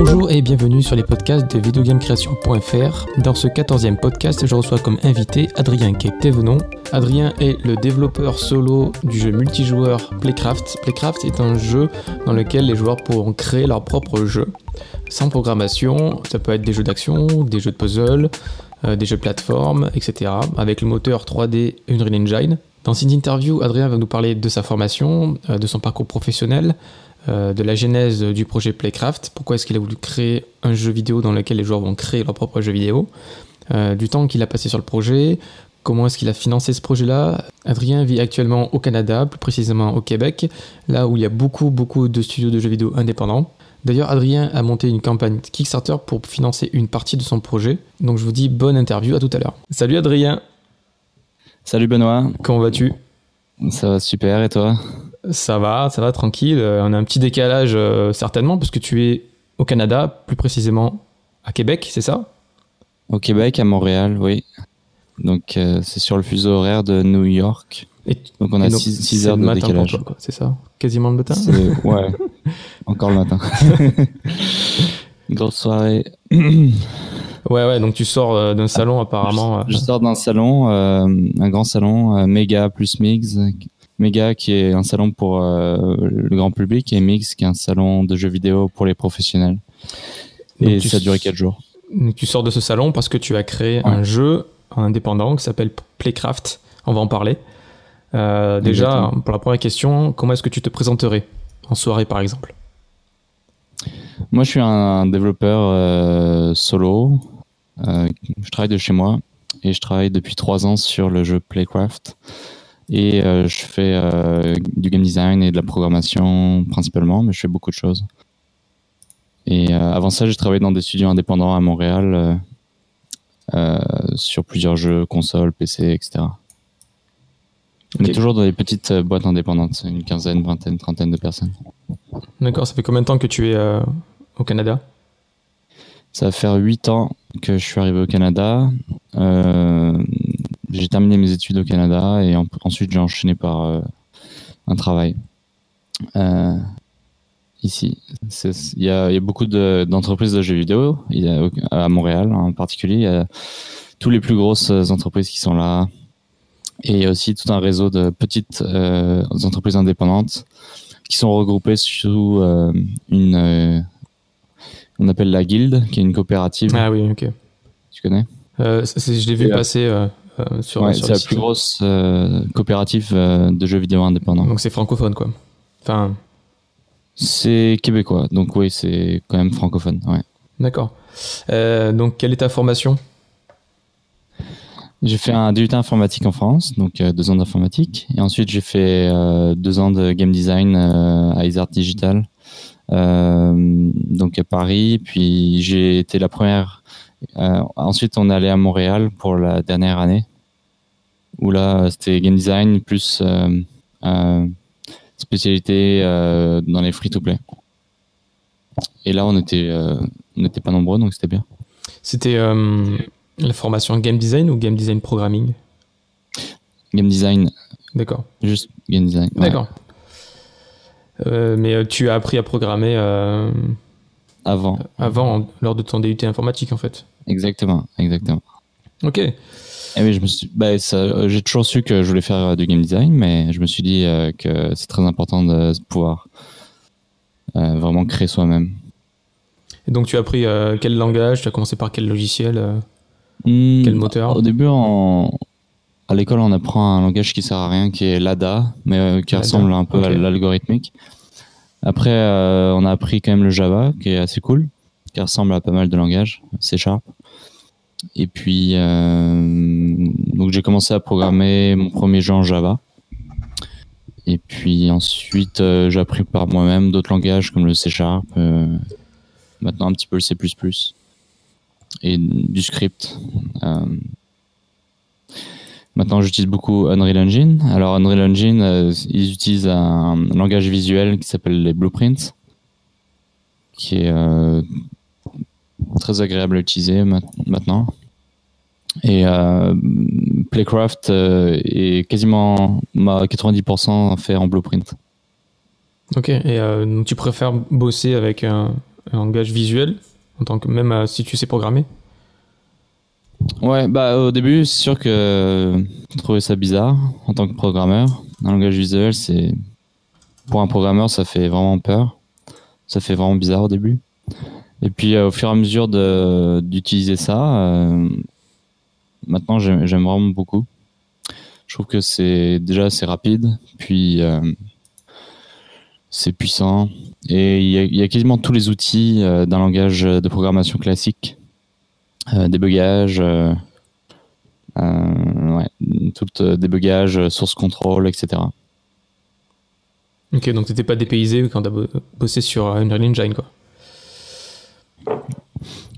Bonjour et bienvenue sur les podcasts de videogamecreation.fr. Dans ce 14e podcast, je reçois comme invité Adrien Ketevenon. Adrien est le développeur solo du jeu multijoueur Playcraft. Playcraft est un jeu dans lequel les joueurs pourront créer leur propre jeu. Sans programmation, ça peut être des jeux d'action, des jeux de puzzle, euh, des jeux de plateforme, etc. Avec le moteur 3D Unreal Engine. Dans cette interview, Adrien va nous parler de sa formation, euh, de son parcours professionnel, euh, de la genèse du projet Playcraft, pourquoi est-ce qu'il a voulu créer un jeu vidéo dans lequel les joueurs vont créer leur propre jeu vidéo, du temps qu'il a passé sur le projet, comment est-ce qu'il a financé ce projet-là? Adrien vit actuellement au Canada, plus précisément au Québec, là où il y a beaucoup, beaucoup de studios de jeux vidéo indépendants. D'ailleurs, Adrien a monté une campagne Kickstarter pour financer une partie de son projet. Donc je vous dis bonne interview, à tout à l'heure. Salut Adrien Salut Benoît. Comment vas-tu? Ça va super et toi? Ça va, ça va tranquille. Euh, on a un petit décalage euh, certainement parce que tu es au Canada, plus précisément à Québec, c'est ça? Au Québec, à Montréal, oui. Donc euh, c'est sur le fuseau horaire de New York. Et, donc on a 6 heures de décalage. C'est ça? Quasiment le matin? Ouais, encore le matin. Grosse soirée. Ouais, ouais, donc tu sors euh, d'un salon apparemment. Je, sors d'un salon, euh, un grand salon, Mega plus Mix. Mega qui est un salon pour euh, le grand public et Mix qui est un salon de jeux vidéo pour les professionnels. et ça a duré 4 jours. tu sors de ce salon parce que tu as créé un jeu indépendant qui s'appelle Playcraft. On va en parler. déjà, pour la première question, comment est-ce que tu te présenterais en soirée par exemple? Moi, je suis un développeur solo euh, je travaille de chez moi et je travaille depuis trois ans sur le jeu Playcraft. Et euh, je fais euh, du game design et de la programmation principalement, mais je fais beaucoup de choses. Et avant ça, j'ai travaillé dans des studios indépendants à Montréal sur plusieurs jeux, consoles, PC, etc. Mais toujours dans des petites boîtes indépendantes, une quinzaine, vingtaine, trentaine de personnes. D'accord, ça fait combien de temps que tu es au Canada? Ça va faire 8 ans que je suis arrivé au Canada. Euh, j'ai terminé mes études au Canada et ensuite j'ai enchaîné par euh, un travail. Euh, ici, il y, a beaucoup d'entreprises de, jeux vidéo il y a, à Montréal en particulier. Il y a tous les plus grosses entreprises qui sont là et il y a aussi tout un réseau de petites entreprises indépendantes qui sont regroupées sous une on appelle la guilde, qui est une coopérative. Ah oui, ok. Tu connais? Euh, Je l'ai vu passer euh, euh, sur, ouais, C'est la plus grosse coopérative de jeux vidéo indépendants. Donc c'est francophone, quoi. Enfin. C'est québécois, donc oui, c'est quand même francophone, ouais. D'accord. donc quelle est ta formation? J'ai fait un DUT informatique en France, donc deux ans d'informatique, et ensuite j'ai fait deux ans de game design à Isart Digital euh, donc à Paris. Puis j'ai été la première. Euh, ensuite, on est allé à Montréal pour la dernière année, où là, c'était game design plus euh, spécialité dans les free-to-play. Et là, on était, on n'était pas nombreux, donc c'était bien. C'était la formation game design ou game design programming? Game design. D'accord. Juste game design. D'accord. Euh, mais euh, tu as appris à programmer euh, avant. Avant, lors de ton DUT informatique en fait. Exactement, exactement. Ok. Et eh oui, je me suis, bah, j'ai toujours su que je voulais faire du game design, mais je me suis dit que c'est très important de pouvoir vraiment créer soi-même. Et donc, tu as appris quel langage? Tu as commencé par quel logiciel hmm, Quel moteur? Au début, à l'école, on apprend un langage qui sert à rien, qui est l'ADA, mais euh, qui ressemble un peu à l'algorithmique. Après, euh, on a appris quand même le Java, qui est assez cool, qui ressemble à pas mal de langages, C Sharp. Et puis, euh, donc j'ai commencé à programmer mon premier jeu en Java. Et puis ensuite, j'ai appris par moi-même d'autres langages comme le C Sharp, maintenant un petit peu le C++ et du script. Maintenant, j'utilise beaucoup Unreal Engine. Alors, Unreal Engine, euh, ils utilisent un, langage visuel qui s'appelle les blueprints, qui est euh, très agréable à utiliser maintenant. Et euh, Playcraft est quasiment 90% fait en blueprint. Ok, et tu préfères bosser avec un, un langage visuel, en tant que même si tu sais programmer? Ouais, bah au début, c'est sûr que je trouvais ça bizarre en tant que programmeur. Un langage visuel, c'est pour un programmeur, ça fait vraiment peur. Ça fait vraiment bizarre au début. Et puis au fur et à mesure d'utiliser ça, maintenant j'aime vraiment beaucoup. Je trouve que c'est déjà c'est rapide, puis euh, c'est puissant et il y, a, quasiment tous les outils euh, d'un langage de programmation classique, euh, débugage, euh, ouais, tout débugage, source control, etc. Ok, donc t'étais pas dépaysé quand t'as bossé sur Unreal Engine, quoi.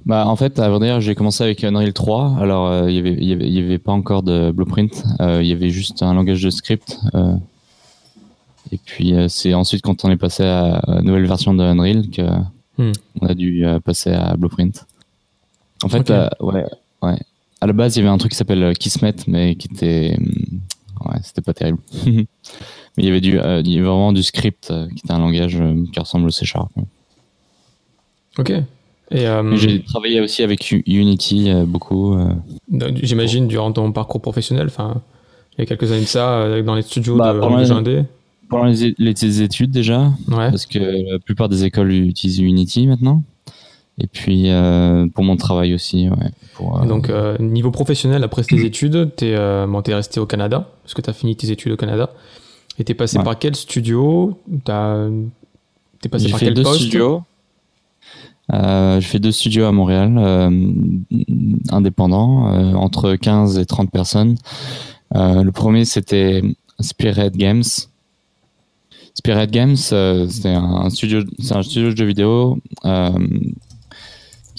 Bah, en fait, à vrai dire, j'ai commencé avec Unreal 3. Alors, euh, il n'y avait, avait, pas encore de blueprint. Euh, il y avait juste un langage de script. Euh. et puis, c'est ensuite quand on est passé à la nouvelle version de Unreal qu'on hmm. a dû passer à blueprint. En fait, ouais, ouais. À la base, il y avait un truc qui s'appelle Kismet, mais qui était, ouais, c'était pas terrible. mais il y avait du, il y avait vraiment du script qui était un langage qui ressemble au C Sharp. Ok. Euh, j'ai travaillé aussi avec Unity euh, beaucoup. Euh. J'imagine durant ton parcours professionnel, enfin, il y a quelques années de ça, dans les studios bah, de, pendant, les, pendant les, études déjà, parce que la plupart des écoles utilisent Unity maintenant. Et puis pour mon travail aussi. Ouais, pour, Donc niveau professionnel, après tes études, tu es, bon, es, resté au Canada, parce que tu as fini tes études au Canada. Et tu es passé par quel studio? Tu es passé par quel deux poste? studios. Euh, je fais deux studios à Montréal, euh, indépendants, euh, entre 15 et 30 personnes. le premier, c'était Spirit Games. Spirit Games, c'est un studio, c'est un studio de jeux vidéo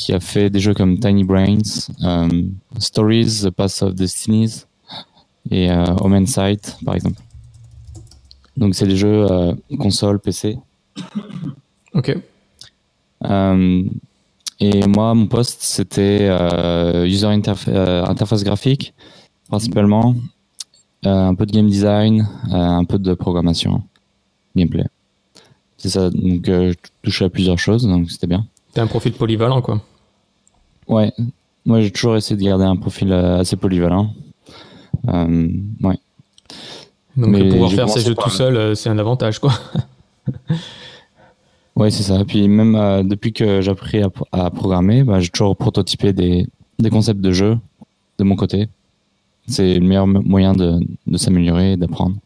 qui a fait des jeux comme Tiny Brains, Stories, The Path of Destinies et Omen Sight, par exemple. Donc, c'est des jeux console, PC. Ok. Euh, et moi, mon poste, c'était euh, user euh, interface graphique, principalement, un peu de game design, un peu de programmation, gameplay. C'est ça, donc je touchais à plusieurs choses, donc c'était bien. T'as un profil polyvalent, quoi. Ouais, moi j'ai toujours essayé de garder un profil assez polyvalent. ouais. Donc pouvoir faire ces jeux tout seul, c'est un avantage, quoi. Oui, c'est ça. Puis même euh, depuis que j'ai appris à, programmer, bah, j'ai toujours prototypé des, des, concepts de jeu de mon côté. C'est le meilleur moyen de, de s'améliorer et d'apprendre.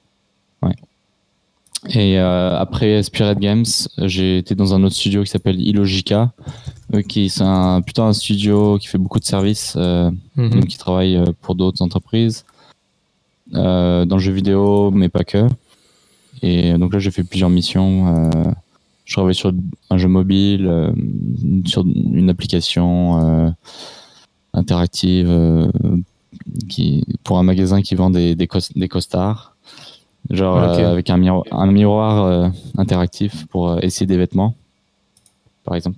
Et euh, après Spirit Games, j'ai été dans un autre studio qui s'appelle Illogica, qui c'est un, plutôt un studio qui fait beaucoup de services, euh, mhm. qui travaille pour d'autres entreprises, dans le jeu vidéo, mais pas que. Et donc là, j'ai fait plusieurs missions je travaille sur un jeu mobile, euh, sur une application euh, interactive euh, qui, pour un magasin qui vend des, des, des costards. Genre avec un, miroir, un miroir interactif pour essayer des vêtements, par exemple.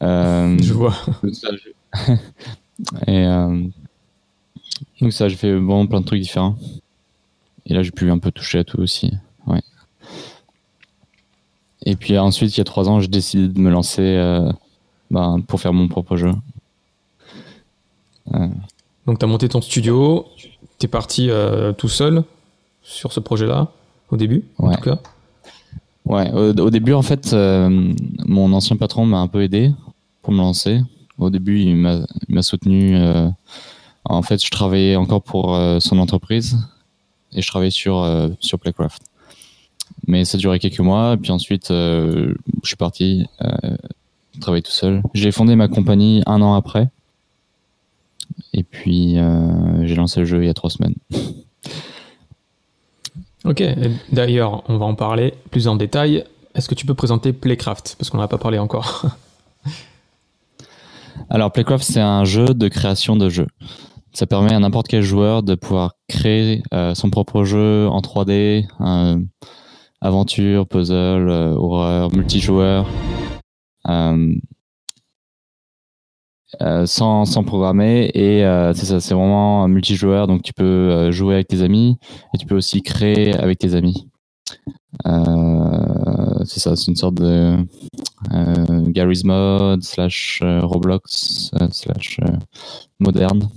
je vois. Et donc ça, j'ai fait vraiment plein de trucs différents. Et là, j'ai pu un peu toucher à tout aussi. Et puis ensuite, il y a trois ans, j'ai décidé de me lancer euh, ben, pour faire mon propre jeu. Euh. Donc, tu as monté ton studio, tu es parti euh, tout seul sur ce projet-là, au début, en tout cas Ouais, au, début, en fait, mon ancien patron m'a un peu aidé pour me lancer. Au début, il m'a soutenu. en fait, je travaillais encore pour son entreprise et je travaillais sur, sur Playcraft. Mais ça durait quelques mois, puis ensuite, euh, je suis parti euh, travailler tout seul. J'ai fondé ma compagnie un an après. Et puis, euh, j'ai lancé le jeu il y a trois semaines. Ok, d'ailleurs, on va en parler plus en détail. Est-ce que tu peux présenter Playcraft? Parce qu'on n'en a pas parlé encore. Alors, Playcraft, c'est un jeu de création de jeux. Ça permet à n'importe quel joueur de pouvoir créer son propre jeu en 3D, aventure, puzzle, euh, horreur, multijoueur. Euh, euh, sans, sans programmer et c'est ça c'est vraiment multijoueur donc tu peux jouer avec tes amis et tu peux aussi créer avec tes amis c'est ça c'est une sorte de Gary's Mod, slash Roblox, slash moderne.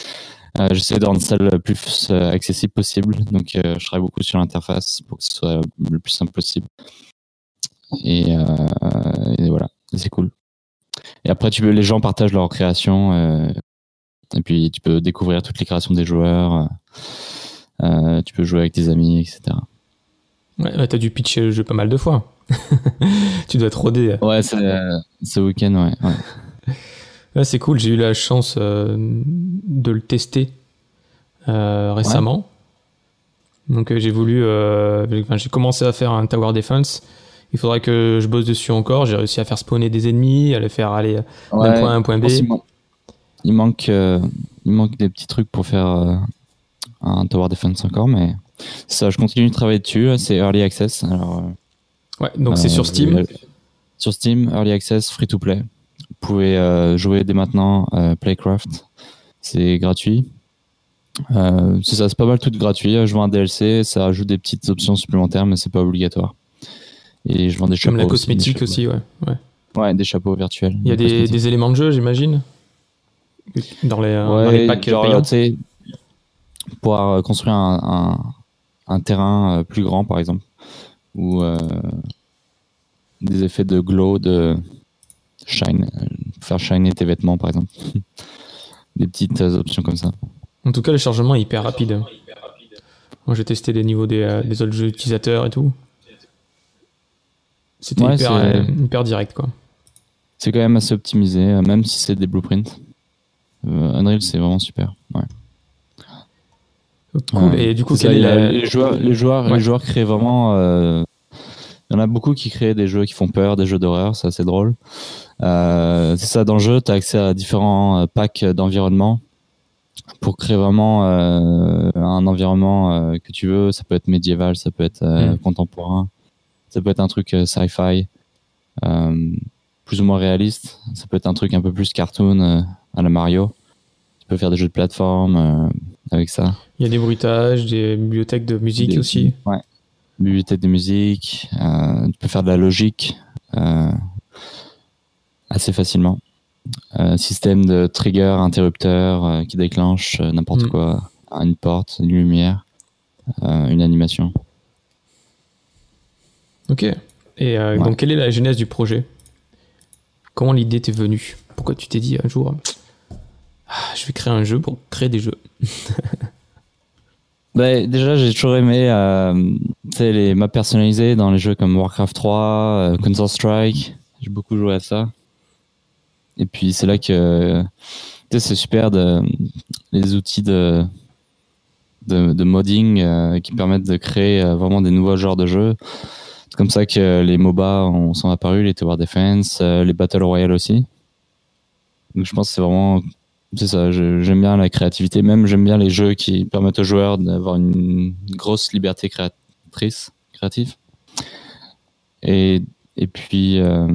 J'essaie de rendre ça le plus accessible possible. Donc, je travaille beaucoup sur l'interface pour que ce soit le plus simple possible. Et voilà, c'est cool. Et après, tu peux, les gens partagent leurs créations. Euh, et puis, tu peux découvrir toutes les créations des joueurs. Euh, tu peux jouer avec tes amis, etc. Ouais, t'as dû pitcher le jeu pas mal de fois. tu dois être rodé. Ouais, ce week-end, ouais. ouais. c'est cool, j'ai eu la chance euh, de le tester récemment. Donc j'ai voulu, j'ai commencé à faire un tower defense il faudrait que je bosse dessus encore. J'ai réussi à faire spawner des ennemis, à les faire aller d'un point à un point B. Il manque, euh, il manque des petits trucs pour faire euh, un Tower Defense encore, mais ça, je continue de travailler dessus. C'est Early Access. Alors, euh, ouais, donc c'est sur Steam. Sur Steam, Early Access, free to play. Vous pouvez jouer dès maintenant Playcraft. C'est gratuit. c'est ça, c'est pas mal tout gratuit. Je vois un DLC, ça ajoute des petites options supplémentaires, mais c'est pas obligatoire. Et je vends des chapeaux. Comme la cosmétique aussi, ouais. ouais. Ouais, des chapeaux virtuels. Il y a des, éléments de jeu, j'imagine dans les, euh, dans les packs genre, Pouvoir euh, construire un, un, terrain euh, plus grand, par exemple. Ou des effets de glow, de shine. Faire shiner tes vêtements, par exemple. des petites options comme ça. En tout cas, le chargement est hyper rapide. Moi, j'ai testé les niveaux des, des autres jeux utilisateurs et tout. C'était euh, hyper, direct, quoi. C'est quand même assez optimisé, euh, même si c'est des blueprints. Euh, Unreal, c'est vraiment super. Ouais. Cool. Et du coup, les, joueurs, les, joueurs, les joueurs créent vraiment. Il y en a beaucoup qui créent des jeux qui font peur, des jeux d'horreur, c'est assez drôle. c'est ça, dans le jeu, tu as accès à différents packs d'environnement pour créer vraiment un environnement que tu veux. Ça peut être médiéval, ça peut être mm. contemporain. Ça peut être un truc euh, sci-fi, euh, plus ou moins réaliste. Ça peut être un truc un peu plus cartoon euh, à la Mario. Tu peux faire des jeux de plateforme avec ça. Il y a des bruitages, des bibliothèques de musique aussi. Ouais, bibliothèque de musique. tu peux faire de la logique assez facilement. système de trigger, interrupteur qui déclenche n'importe mm. quoi, une porte, une lumière, une animation. Ok. Et euh, donc, quelle est la genèse du projet? Comment l'idée t'est venue? Pourquoi tu t'es dit un jour, ah, je vais créer un jeu pour créer des jeux? Bah, Déjà, j'ai toujours aimé euh, les maps personnalisées dans les jeux comme Warcraft 3, euh, Counter-Strike. J'ai beaucoup joué à ça. Et puis, c'est là que c'est super de, les outils de, de, modding qui permettent de créer vraiment des nouveaux genres de jeux comme ça que les MOBA sont apparus, les Tower Defense, euh, les Battle Royale aussi. Donc je pense que c'est vraiment. C'est ça, j'aime bien la créativité. Même j'aime bien les jeux qui permettent aux joueurs d'avoir une grosse liberté créatrice, créative. Et, et puis. Euh,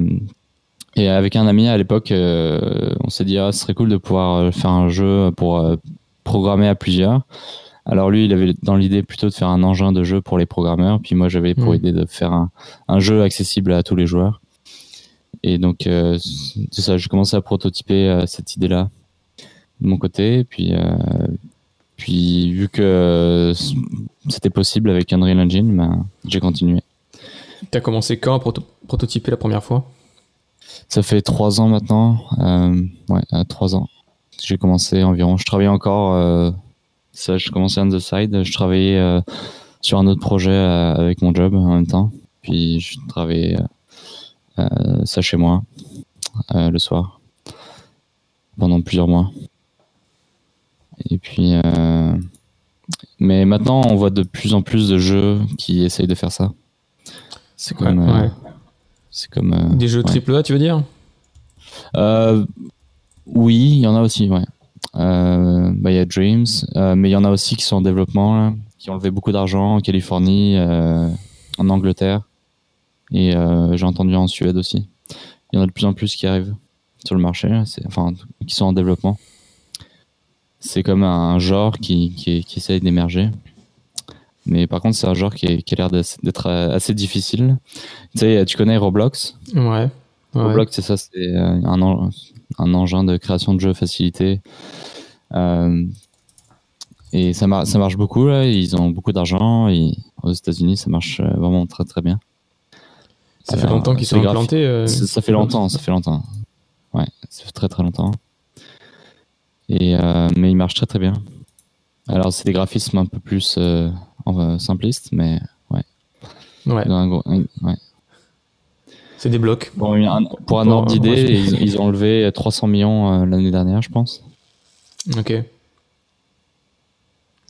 et avec un ami à l'époque, euh, on s'est dit, ah, ce serait cool de pouvoir faire un jeu pour programmer à plusieurs. Alors lui, il avait dans l'idée plutôt de faire un engin de jeu pour les programmeurs, puis moi j'avais pour hmm. idée de faire un, jeu accessible à tous les joueurs. Et donc euh, c'est ça, j'ai commencé à prototyper euh, cette idée-là de mon côté, puis euh, puis vu que c'était possible avec Unreal Engine, ben, j'ai continué. Tu as commencé quand à prototyper la première fois? Ça fait trois ans maintenant, ouais, trois ans. J'ai commencé environ. Je travaillais encore ça, je commençais on the side. Je travaillais euh, sur un autre projet euh, avec mon job en même temps. Puis je travaillais euh, ça chez moi le soir pendant plusieurs mois. Et puis, mais maintenant, on voit de plus en plus de jeux qui essayent de faire ça. C'est comme, c'est comme des jeux triple A, tu veux dire? Oui, il y en a aussi, ouais. Euh, bah, il y a Dreams, euh, mais il y en a aussi qui sont en développement, qui ont levé beaucoup d'argent en Californie, euh, en Angleterre, et j'ai entendu en Suède aussi. Il y en a de plus en plus qui arrivent sur le marché, enfin, qui sont en développement. C'est comme un genre qui, qui, qui essaye d'émerger. Mais par contre, c'est un genre qui, qui a l'air d'être assez difficile. Tu sais, tu connais Roblox? Ouais. Roblox, c'est ça, c'est un, un, engin de création de jeux facilité. et ça, ça marche beaucoup, là. ils ont beaucoup d'argent. Aux États-Unis, ça marche vraiment très très bien. Ça fait longtemps qu'ils sont implantés ça, fait longtemps, ça fait longtemps. Ouais, ça fait très très longtemps. Et, mais il marche très très bien. Alors, c'est des graphismes un peu plus euh, simplistes, mais ouais. Ouais. ouais. C'est des blocs. pour un ordre d'idée, ils, ont levé 300 millions euh, l'année dernière, je pense. Ok.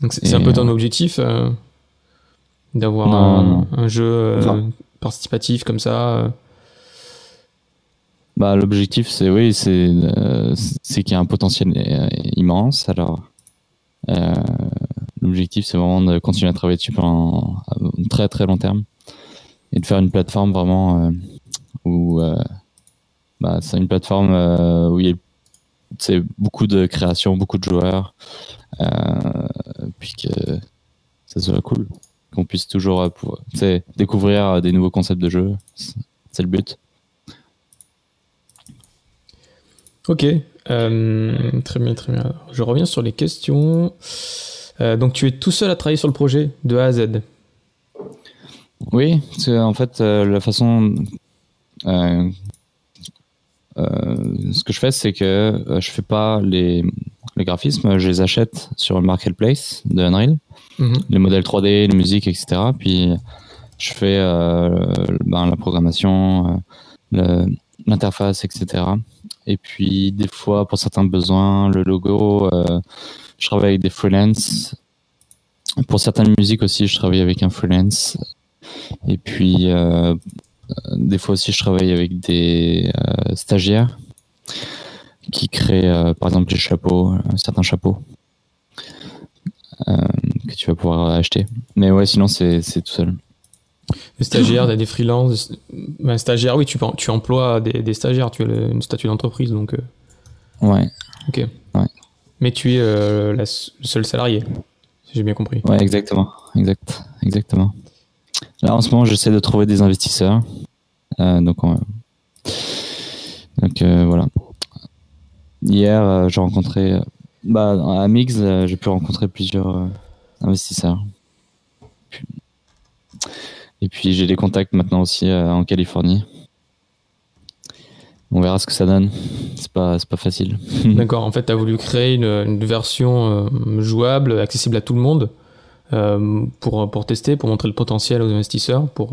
Donc, c'est un peu ton euh, objectif d'avoir un, jeu participatif comme ça bah, L'objectif, c'est oui, c'est qu'il y a un potentiel immense. Alors euh, l'objectif, c'est vraiment de continuer à travailler dessus pendant un très très long terme et de faire une plateforme vraiment euh, où euh, bah, c'est une plateforme où il y a beaucoup de création, beaucoup de joueurs, puis que ça soit cool, qu'on puisse toujours découvrir des nouveaux concepts de jeu. C'est le but. Ok, euh, très bien, très bien. je reviens sur les questions. Euh, donc, tu es tout seul à travailler sur le projet de A à Z? Oui, c'est en fait euh, la façon. Ce que je fais, c'est que je fais pas les, les, graphismes, je les achète sur le marketplace de Unreal, mhm. les modèles 3D, les musiques, etc. Puis je fais ben, la programmation, l'interface, etc. Et puis, des fois, pour certains besoins, le logo, euh, je travaille avec des freelance. Pour certaines musiques aussi, je travaille avec un freelance. Et puis, euh, des fois aussi, je travaille avec des euh, stagiaires qui créent, par exemple, les chapeaux, certains chapeaux que tu vas pouvoir acheter. Mais ouais, sinon, c'est tout seul. Des stagiaires, des freelances. Ben, stagiaire, oui, tu, tu emploies des, stagiaires, tu as une statut d'entreprise, donc. Euh. Ouais. Ok. Ouais. Mais tu es euh, le seul salarié, si j'ai bien compris. Ouais, exactement. Exact. Exactement. Là, en ce moment, j'essaie de trouver des investisseurs. Euh, donc, donc voilà. Hier, j'ai rencontré. Bah, à Mix, j'ai pu rencontrer plusieurs investisseurs. Et puis j'ai des contacts maintenant aussi euh, en Californie. On verra ce que ça donne. C'est pas, pas facile. D'accord. En fait, tu as voulu créer une, version euh, jouable, accessible à tout le monde, euh, pour, pour tester, pour montrer le potentiel aux investisseurs, pour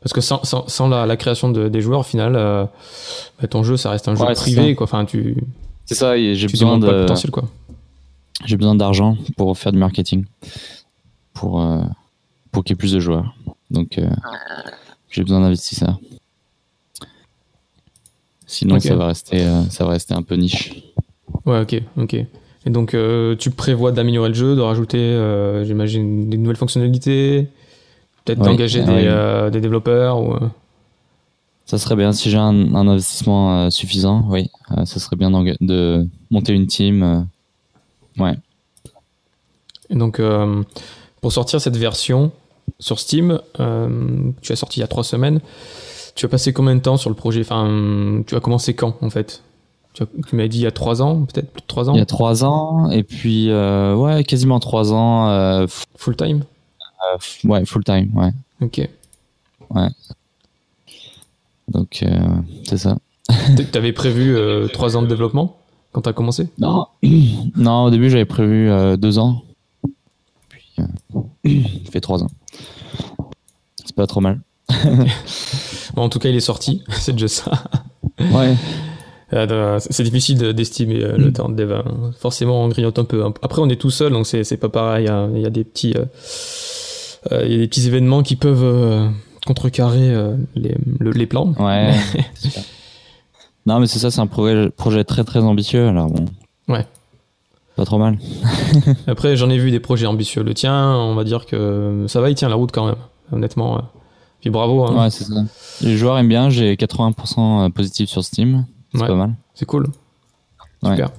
parce que sans, sans, la, création des joueurs, au final, bah, ton jeu, ça reste un jeu privé, quoi. Enfin, tu. C'est ça. J'ai besoin de. potentiel, quoi. J'ai besoin d'argent pour faire du marketing, pour pour qu'il y ait plus de joueurs. Donc, euh, j'ai besoin d'investisseurs. Sinon, ça, va rester, euh, ça va rester un peu niche. Ouais, ok, ok. Et donc, euh, tu prévois d'améliorer le jeu, de rajouter, j'imagine, des nouvelles fonctionnalités, peut-être d'engager des, des, développeurs ou... Ça serait bien si j'ai un, investissement suffisant, oui. ça serait bien de monter une team. ouais. Et donc, pour sortir cette version, sur Steam. Euh, tu as sorti il y a trois semaines. Tu as passé combien de temps sur le projet? Enfin, tu as commencé quand en fait? Tu, m'as dit il y a trois ans, peut-être plus de trois ans Il y a trois ans, et puis euh, ouais, quasiment trois ans. Euh, full time? Ouais, full time, ouais. Ok. Ouais. Donc, c'est ça. tu avais prévu trois ans de développement quand tu as commencé? Non. non, au début j'avais prévu deux ans. Puis, ça fait trois ans. C'est pas trop mal. en tout cas, il est sorti, c'est déjà ça. Ouais. Euh, c'est difficile d'estimer euh, le mm. temps de dev. Hein. Forcément, on grignote un peu. Hein. Après, on est tout seul, donc c'est pas pareil. Hein. Il y a des petits, euh, il y a des petits événements qui peuvent contrecarrer les, les, plans. Ouais. non, mais c'est ça, c'est un projet, projet très très ambitieux. Alors bon. Ouais. Pas trop mal. Après, j'en ai vu des projets ambitieux. Le tien, on va dire que ça va, il tient la route quand même, honnêtement. Puis bravo. Ouais, c'est ça. Les joueurs aiment bien, j'ai 80% positif sur Steam. C'est pas mal. C'est cool. Super.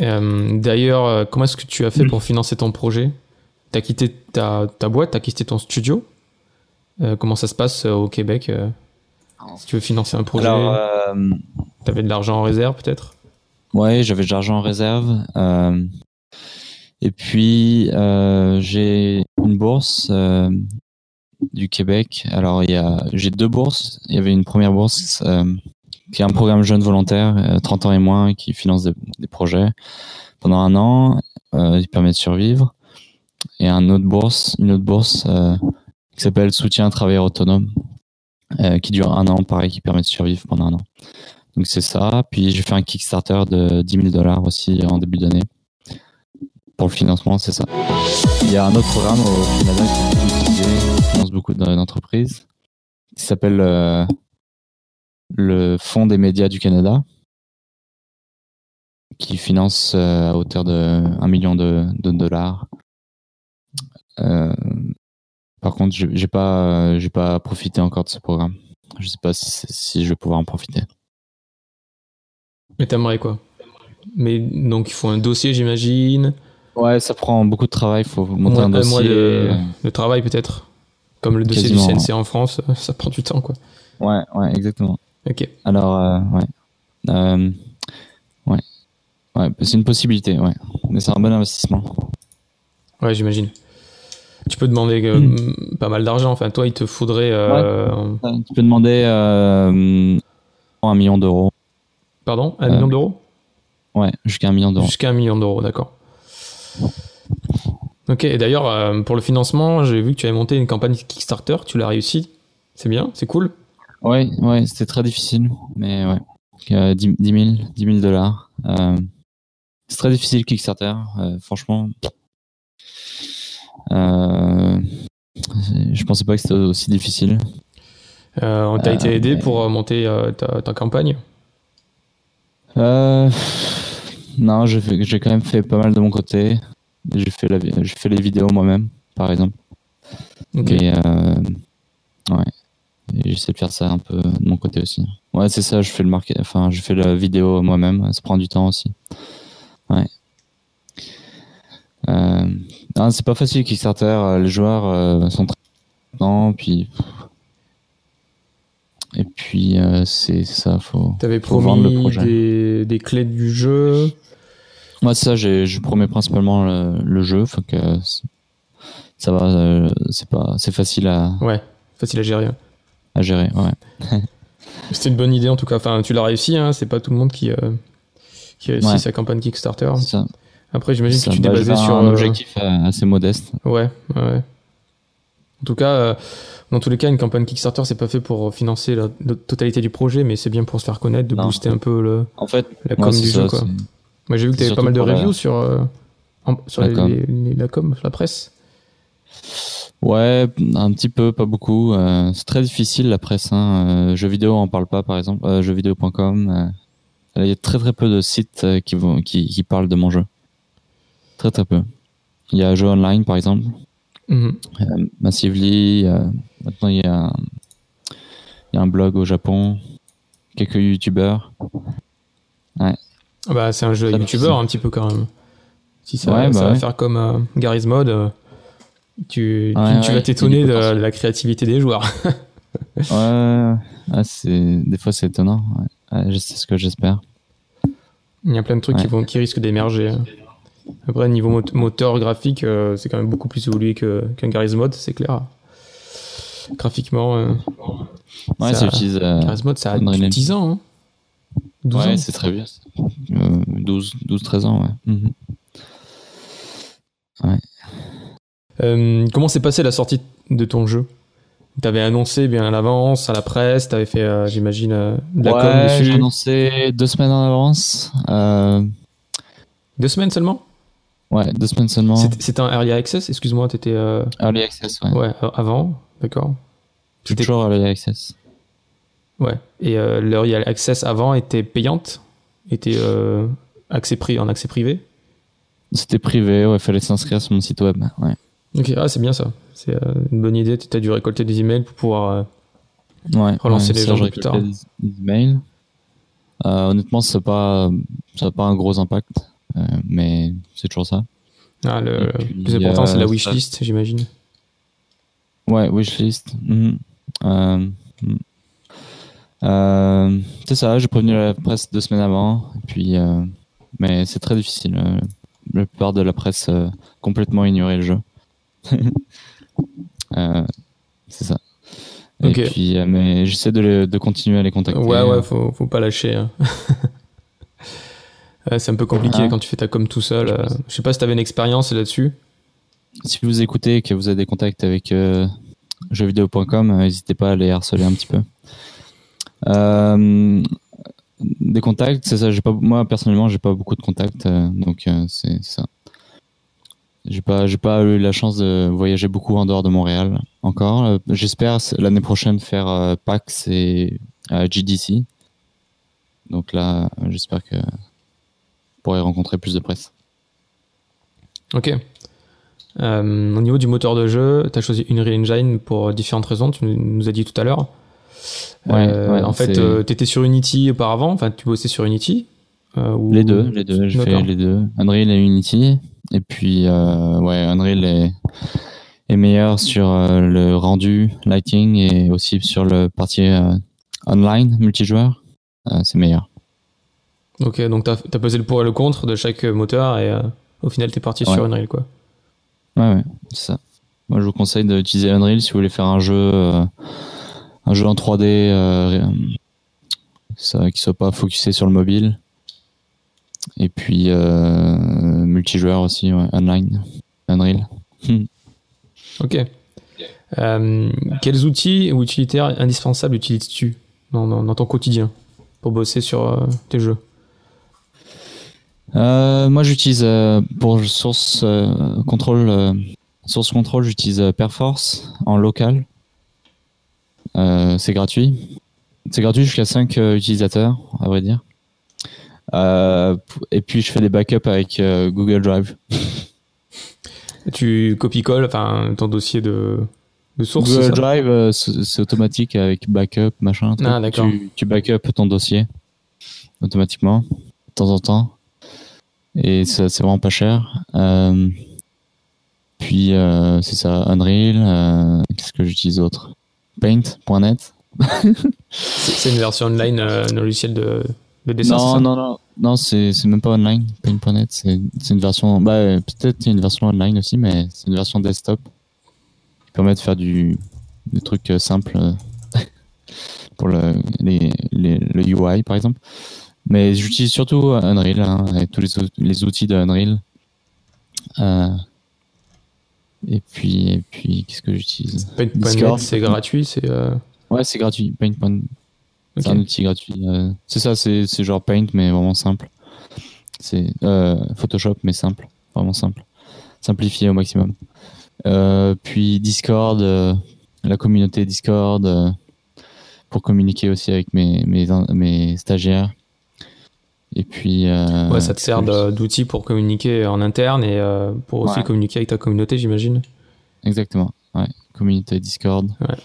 Euh, d'ailleurs, euh, comment est-ce que tu as fait pour financer ton projet? T'as quitté ta, ta boîte, t'as quitté ton studio? Euh, comment ça se passe au Québec Si tu veux financer un projet, euh, tu avais de l'argent en réserve peut-être? Ouais, j'avais de l'argent en réserve. et puis, j'ai une bourse du Québec. Alors, j'ai deux bourses. Il y avait une première bourse euh, qui est un programme jeune volontaire, euh, 30 ans et moins, qui finance des, projets pendant un an. Euh, il permet de survivre. Et un autre bourse, une autre bourse euh, qui s'appelle Soutien à travailleurs autonomes, euh, qui dure un an, pareil, qui permet de survivre pendant un an. Donc c'est ça. Puis j'ai fait un Kickstarter de 10 000 dollars aussi en début d'année. Pour le financement, c'est ça. Il y a un autre programme au Canada qui finance beaucoup d'entreprises, qui s'appelle euh, le Fonds des médias du Canada, qui finance euh, à hauteur de 1 million de, dollars. Euh, par contre, j'ai j'ai pas, pas profité encore de ce programme. Je sais pas si, si je vais pouvoir en profiter. Mais t'aimerais quoi? Mais donc il faut un dossier, j'imagine. Ouais, ça prend beaucoup de travail. Il faut Au monter un mois dossier. de, de travail peut-être. Comme le dossier Quasiment, du CNC en France, euh, ça prend du temps quoi. Ouais, ouais, exactement. Ok. Alors, euh, ouais. Euh, ouais. Ouais, c'est une possibilité, ouais. Mais c'est un bon investissement. Ouais, j'imagine. Tu peux demander euh, Hmm. pas mal d'argent. Enfin, toi, il te faudrait. euh, Tu peux demander euh, un million d'euros. Pardon Un Euh, million d'euros? Ouais, jusqu'à un million d'euros. Jusqu'à un million d'euros, d'accord. Ok, et d'ailleurs, euh, pour le financement, j'ai vu que tu avais monté une campagne Kickstarter. Tu l'as réussi. C'est bien, c'est cool. Ouais, ouais, c'était très difficile, mais ouais. Euh, 10 10 000, 10 000 dollars. Euh, c'est très difficile Kickstarter, euh, franchement. Euh, je pensais pas que c'était aussi difficile. On t'a été aidé mais- pour monter ta, ta campagne? Non, j'ai quand même fait pas mal de mon côté. J'ai fait, la fait les vidéos moi-même, par exemple. Ok. Et, euh, ouais. J'essaie de faire ça un peu de mon côté aussi. Ouais, c'est ça, je fais le market, enfin, je fais la vidéo moi-même, ça prend du temps aussi. Ouais. Euh, non, c'est pas facile Kickstarter, euh, les joueurs euh, sont très contents, puis. Et puis, euh, c'est ça, faut. T'avais faut vendre le promis projet. des, des clés du jeu. Moi, ça, je promets principalement le, le jeu, faut que ça va, euh, c'est pas, c'est facile à, Ouais, facile à gérer. à gérer, ouais. C'était une bonne idée en tout cas. Enfin, tu l'as réussi, hein. c'est pas tout le monde qui, euh, qui réussit Ouais. sa campagne Kickstarter. Ça. Après, j'imagine que tu t'es bah, basé sur. un euh, objectif euh, assez modeste. Ouais, ouais. En tout cas, dans tous les cas, une campagne Kickstarter, c'est pas fait pour financer la, la totalité du projet, mais c'est bien pour se faire connaître, de Non. booster un peu le, En fait, la com du ça, jeu. Quoi. Moi, j'ai vu que tu avais pas mal de la- reviews sur, euh, en- sur La les- com. les- les- la com, la presse. Ouais, un petit peu, pas beaucoup. Euh, c'est très difficile la presse. Hein. Euh, jeux vidéo, on en parle pas, par exemple. Jeuxvideo.com. il y a très très peu de sites qui, vont, qui, qui parlent de mon jeu. Très très peu. Il y a Jeux Online, par exemple. Mhm. Euh, Massively. maintenant, il y, a, un- il y a un blog au Japon. Quelques youtubeurs. Ah bah, c'est un jeu youtubeur un petit peu quand même. Si ça, Ouais, bah ça va ouais. faire comme euh, Garry's Mod, euh, tu, tu- Ouais, tu ouais, vas t'étonner de la, créativité des joueurs. Ouais, c'est des fois c'est étonnant. C'est ce que j'espère. Il y a plein de trucs qui, Ouais. vont, qui risquent d'émerger. Après, niveau mot- moteur graphique, euh, c'est quand même beaucoup plus évolué que- qu'un Garry's Mod, c'est clair. Graphiquement, euh, Ouais, Ça- ça utilise. Garry's Mod, ça a Unreal 10 ans. Hein 12 ouais, ans. c'est très vieux. Euh, 12, 12, 13 ans, ouais. Mhm. Euh, comment s'est passée la sortie de ton jeu? T'avais annoncé bien à l'avance, à la presse, t'avais fait, euh, j'imagine, euh, de la com Ouais, j'ai dessus. annoncé deux semaines en avance. Euh, Deux semaines seulement? Ouais, deux semaines seulement. C'était un Early Access, excuse-moi, t'étais... euh, Early Access, ouais. Ouais, euh, avant, d'accord. Toujours Early Access. Ouais. Et euh, l'Early Access avant était payante Était euh, accès pri- en accès privé C'était privé, ouais, fallait s'inscrire sur mon site web. Ouais. Ok, ah, c'est bien ça. C'est euh, une bonne idée. Tu as dû récolter des emails pour pouvoir. euh, Ouais, Relancer les ça, gens plus récoltais Des, des emails. Honnêtement, ça n'a pas, ça a pas un gros impact, mais c'est toujours ça. Ah, le, plus important, c'est la wishlist, j'imagine. Ouais, wishlist. Mhm. Euh, c'est ça, j'ai prévenu la presse deux semaines avant. Et puis, euh, mais c'est très difficile. euh, La plupart de la presse euh, complètement ignorait le jeu. C'est ça. Et puis, mais j'essaie de, continuer à les contacter. Ouais, ouais, faut, faut pas lâcher. hein. Ouais, c'est un peu compliqué Ah. quand tu fais ta com tout seul. euh. Je sais pas si t'avais une expérience là-dessus. Si vous écoutez et que vous avez des contacts avec jeuxvideo.com, n'hésitez pas à les harceler un petit peu. Euh, des contacts, c'est ça. Moi personnellement, j'ai pas beaucoup de contacts, euh, donc euh, c'est ça. J'ai pas, j'ai pas eu la chance de voyager beaucoup en dehors de Montréal encore. J'espère l'année prochaine faire PAX et GDC. Donc là, j'espère que je pourrai rencontrer plus de presse. Ok. Au niveau du moteur de jeu, tu as choisi Unreal Engine pour différentes raisons, tu nous as dit tout à l'heure. Ouais, Euh, ouais, en fait, tu étais sur Unity auparavant, enfin tu bossais sur Unity euh, ou- Les deux, les deux, j'ai fait les deux. Unreal et Unity. Et puis, euh, ouais, Unreal est, est meilleur sur euh, le rendu, lighting et aussi sur le partie euh, online, multijoueur. Euh, c'est meilleur. Ok, donc tu as, pesé le pour et le contre de chaque moteur et euh, au final tu es parti Ouais. sur Unreal quoi. Ouais, ouais, c'est ça. Moi, je vous conseille d'utiliser Unreal si vous voulez faire un jeu, euh, un jeu en 3D, euh, ça, qui soit pas focusé sur le mobile. Et puis, euh, multijoueur aussi, ouais, online, Unreal. Ok. Euh, quels outils ou utilitaires indispensables utilises-tu dans, dans- dans ton quotidien pour bosser sur tes jeux? Moi, j'utilise pour source contrôle, source contrôle, j'utilise Perforce en local. Euh, c'est gratuit. C'est gratuit jusqu'à 5 utilisateurs, à vrai dire. Euh, et puis, je fais des backups avec euh, Google Drive. Tu copies-colles enfin, ton dossier de, de source Google Drive, euh, c'est automatique avec backup, machin. Ah. Tu, tu backup ton dossier automatiquement, de temps en temps. Et c'est vraiment pas cher. Euh, puis, euh, c'est ça, Unreal. euh, Qu'est-ce que j'utilise d'autre? Paint.net. C'est une version online, euh, un logiciel de, de dessin c'est Non, ça non, non, non, c'est même pas online. Paint.net, c'est une version. Bah, euh, peut-être il y a une version online aussi, mais c'est une version desktop qui permet de faire du des trucs euh, simples euh, pour le les, les- le UI par exemple. Mais j'utilise surtout Unreal hein, et tous les, ou- les outils de Unreal. Euh, et puis et puis qu'est-ce que j'utilise? Discord. c'est gratuit, c'est. euh, Ouais, c'est gratuit. Paint.net. ok. C'est un outil gratuit. euh, c'est ça, c'est c'est genre Paint, mais vraiment simple. C'est euh, Photoshop, mais simple. Vraiment simple. Simplifié au maximum. Euh, puis Discord, la communauté Discord, pour communiquer aussi avec mes, mes, mes stagiaires. Et puis. euh, Ouais, ça te sert d'outil pour communiquer en interne et euh, pour aussi Ouais. communiquer avec ta communauté, j'imagine. Exactement. Ouais. Communauté Discord. Ouais.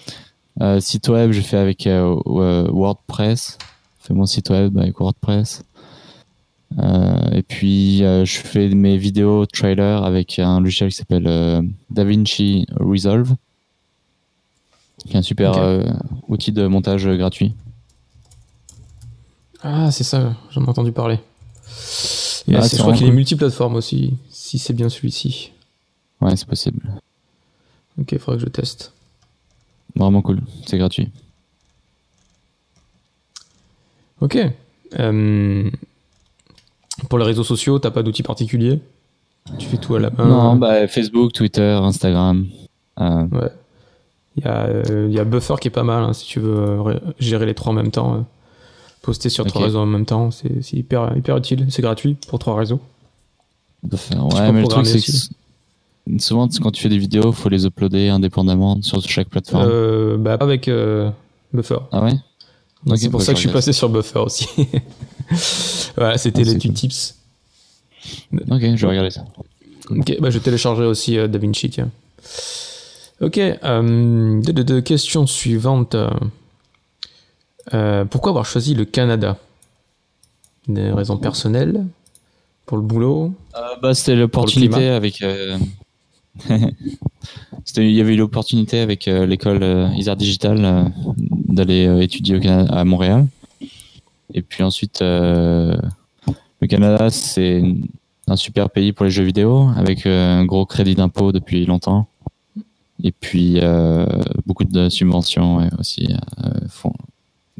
Euh, site web, j'ai fait avec WordPress. Je fais mon site web avec WordPress. Et puis, je fais mes vidéos trailer avec un logiciel qui s'appelle DaVinci Resolve, qui est un super outil de montage gratuit. Ah, c'est ça, j'en ai entendu parler. Et Ah, c'est je crois qu'il est multiplateforme aussi, si c'est bien celui-ci. Ouais, c'est possible. Ok, il faudrait que je teste. Vraiment cool. C'est gratuit. Ok. Euh, pour les réseaux sociaux, t'as pas d'outil particulier Tu fais tout à la main? Non, bah, Facebook, Twitter, Instagram. Euh, Ouais. Il y, a, euh, il y a Buffer qui est pas mal hein, si tu veux gérer les trois en même temps. Poster sur trois réseaux en même temps, c'est hyper, hyper utile. C'est gratuit pour trois réseaux. Tu Ouais, mais le truc, c'est que souvent, quand tu fais des vidéos, faut les uploader indépendamment sur chaque plateforme. Euh, bah, pas avec euh, Buffer. Ah ouais? Donc, Ok, c'est pour bah, ça que je suis passé sur Buffer aussi. voilà, c'était Ah, l'étude cool. tips. Ok, je vais regarder ça. Ok, bah je téléchargerai aussi euh, DaVinci, tiens. Ok, de, de- de questions suivantes. Euh, pourquoi avoir choisi le Canada? Des raisons personnelles Pour le boulot? Euh, bah, c'était l'opportunité avec, euh, il y avait eu l'opportunité avec l'école Isard Digital d'aller étudier au Canada, à Montréal. Et puis ensuite, le Canada, c'est un super pays pour les jeux vidéo, avec un gros crédit d'impôt depuis longtemps. Et puis beaucoup de subventions aussi.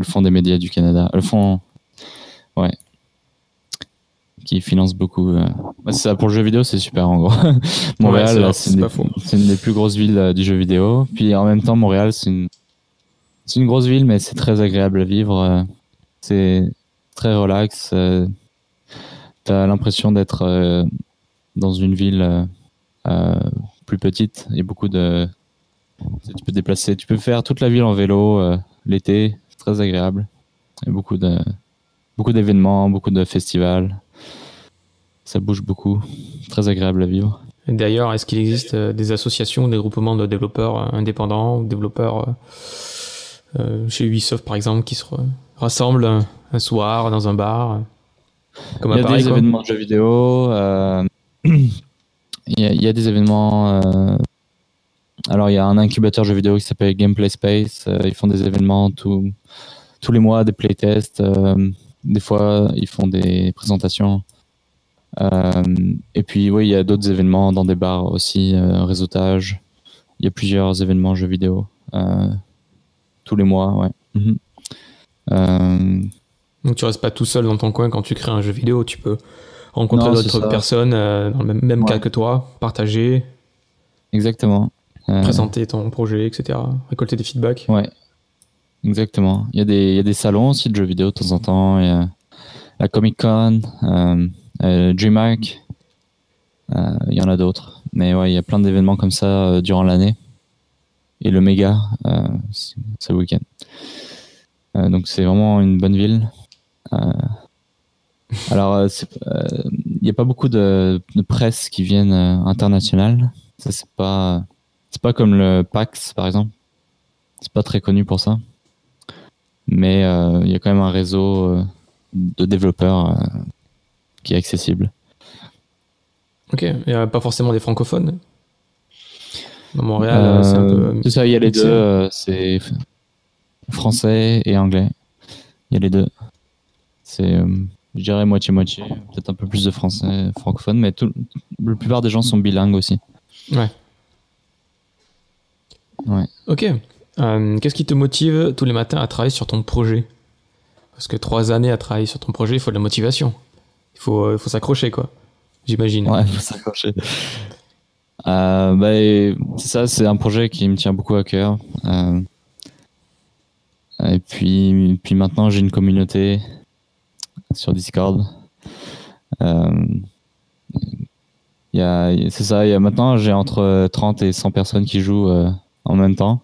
Fonds des médias du Canada. Le fonds Ouais. Qui finance beaucoup. Euh. ça, pour le jeu vidéo, c'est super en gros. Montréal, c'est une, des plus grosses villes euh, du jeu vidéo. Puis en même temps, Montréal, c'est une, c'est une grosse ville, mais c'est très agréable à vivre. Euh. C'est très relax. T'as l'impression d'être dans une ville plus petite. A beaucoup de. Tu peux déplacer, tu peux faire toute la ville en vélo l'été. Très agréable. Il y a beaucoup de Beaucoup d'événements, beaucoup de festivals. Ça bouge beaucoup. Très agréable à vivre. D'ailleurs, est-ce qu'il existe euh, des associations, des groupements de développeurs euh, indépendants, développeurs euh, chez Ubisoft par exemple, qui se rassemblent un, soir dans un bar comme Il y a des événements de jeux vidéo. il, y a, des événements. Alors, il y a un incubateur jeux vidéo qui s'appelle Gameplay Space. ils font des événements tous les mois, des playtests. Des fois, ils font des présentations. Euh, et puis, oui, il y a d'autres événements dans des bars aussi, euh, réseautage. Il y a plusieurs événements jeux vidéo euh, tous les mois, ouais. Mhm. Donc, tu restes pas tout seul dans ton coin quand tu crées un jeu vidéo. Tu peux rencontrer d'autres personnes dans le même, cas que toi, partager. Exactement. Présenter ton projet, etc. Récolter des feedbacks. Ouais, Exactement. Il y, a des, il y a des salons aussi de jeux vidéo de temps en temps. Il y a la Comic Con, euh, euh DreamHack. Euh, il y en a d'autres. Mais ouais, il y a plein d'événements comme ça euh, durant l'année. Et le méga, c'est le week-end. donc c'est vraiment une bonne ville. alors, il n'y a pas beaucoup de, de presse qui viennent internationales. Ça, c'est pas, c'est pas comme le PAX, par exemple. C'est pas très connu pour ça mais euh, il y a quand même un réseau euh, de développeurs euh, qui est accessible. Ok, il n'y a pas forcément des francophones Dans Montréal, c'est un peu. C'est ça, il y a les deux, c'est français et anglais. Il y a les deux. C'est, je dirais, moitié-moitié. Peut-être un peu plus de français francophone, mais tout, la plupart des gens sont bilingues aussi. Ouais. Ouais. Ok. Euh, qu'est-ce qui te motive tous les matins à travailler sur ton projet? Parce que trois années à travailler sur ton projet, il faut de la motivation. Il faut, il faut s'accrocher, quoi. J'imagine. Ouais, il faut s'accrocher. Euh, bah, c'est ça, c'est un projet qui me tient beaucoup à cœur. Euh, et puis, puis maintenant, j'ai une communauté sur Discord. c'est ça, y a, maintenant, j'ai entre 30 et 100 personnes qui jouent en même temps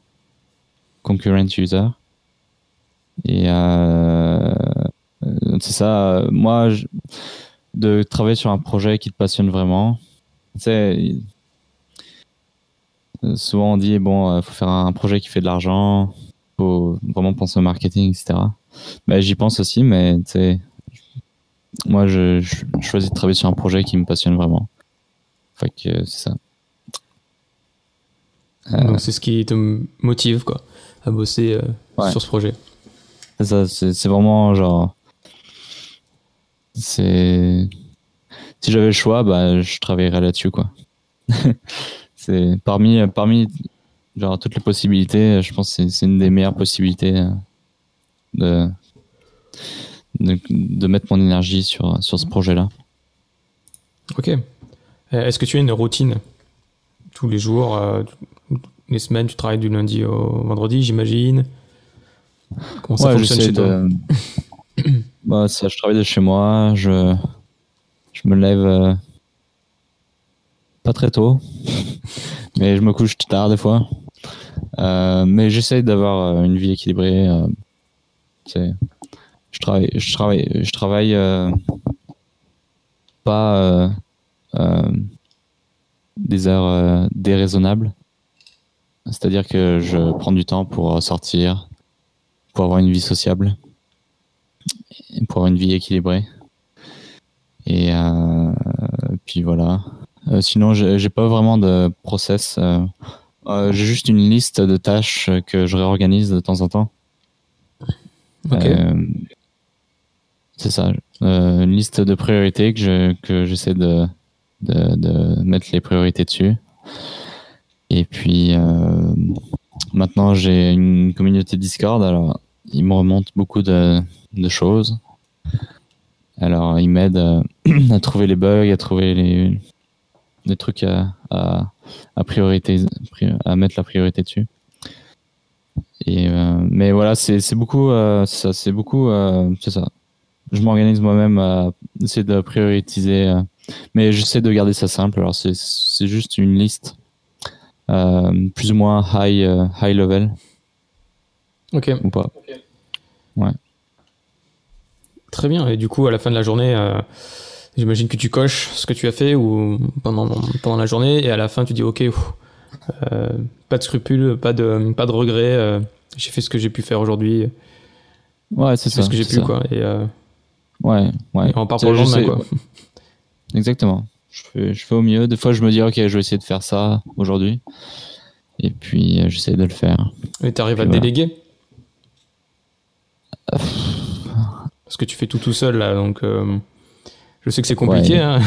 concurrent user. Et euh, c'est ça, moi, de travailler sur un projet qui te passionne vraiment. Tu sais, souvent on dit, bon, il euh, faut faire un projet qui fait de l'argent, faut vraiment penser au marketing, etc. Ben, J'y pense aussi, mais tu sais, moi, je, choisis de travailler sur un projet qui me passionne vraiment. C'est ça. Donc c'est ce qui te motive, quoi à bosser euh, sur ce projet. C'est ça, c'est vraiment genre. C'est. Si j'avais le choix, bah, je travaillerais là-dessus, quoi. c'est parmi, parmi genre, toutes les possibilités, je pense que c'est une des meilleures possibilités euh, de, de, de, mettre mon énergie sur, sur ce projet-là. Ok. Euh, est-ce que tu as une routine tous les jours les semaines, tu travailles du lundi au vendredi, j'imagine. Comment ça fonctionne chez toi bah, ça, Je travaille de chez moi, je, je me lève euh, pas très tôt, mais je me couche tard des fois. Euh, mais j'essaie d'avoir euh, une vie équilibrée. je travaille, je travaille, je travaille pas des heures déraisonnables. C'est-à-dire que je prends du temps pour sortir, pour avoir une vie sociable, pour avoir une vie équilibrée. Et euh, puis voilà. sinon, j'ai pas vraiment de process. j'ai juste une liste de tâches que je réorganise de temps en temps. Ok. c'est ça. une liste de priorités que je, que j'essaie de, de, mettre les priorités dessus. Et puis maintenant j'ai une communauté Discord. Alors il me remonte beaucoup de, choses. Alors, il m'aide à, à, trouver les bugs, à trouver les, les trucs à, à, à, priorité, à mettre la priorité dessus. Et, euh, mais voilà, c'est beaucoup, euh, c'est beaucoup, euh, c'est ça. Je m'organise moi-même à essayer de prioriser, euh, mais j'essaie de garder ça simple. Alors, c'est juste une liste euh, plus ou moins high, euh, high level. Ok. Ou pas. Okay. Ouais. Très bien. Et du coup, à la fin de la journée, euh, j'imagine que tu coches ce que tu as fait ou pendant, pendant la journée et à la fin, tu dis OK, euh, pas de scrupules, pas de, pas de regrets. Euh, j'ai fait ce que j'ai pu faire aujourd'hui. Ouais, c'est ça. ce que j'ai pu, ça. quoi. Et, ouais, ouais. Et on part pour le lendemain, quoi. Exactement. Je fais, je fais au mieux. Des fois, je me dis OK, je vais essayer de faire ça aujourd'hui. Et puis, j'essaie de le faire. Et tu arrives à voilà. déléguer? Parce que tu fais tout tout seul là, donc euh, je sais que c'est compliqué. Ouais. Hein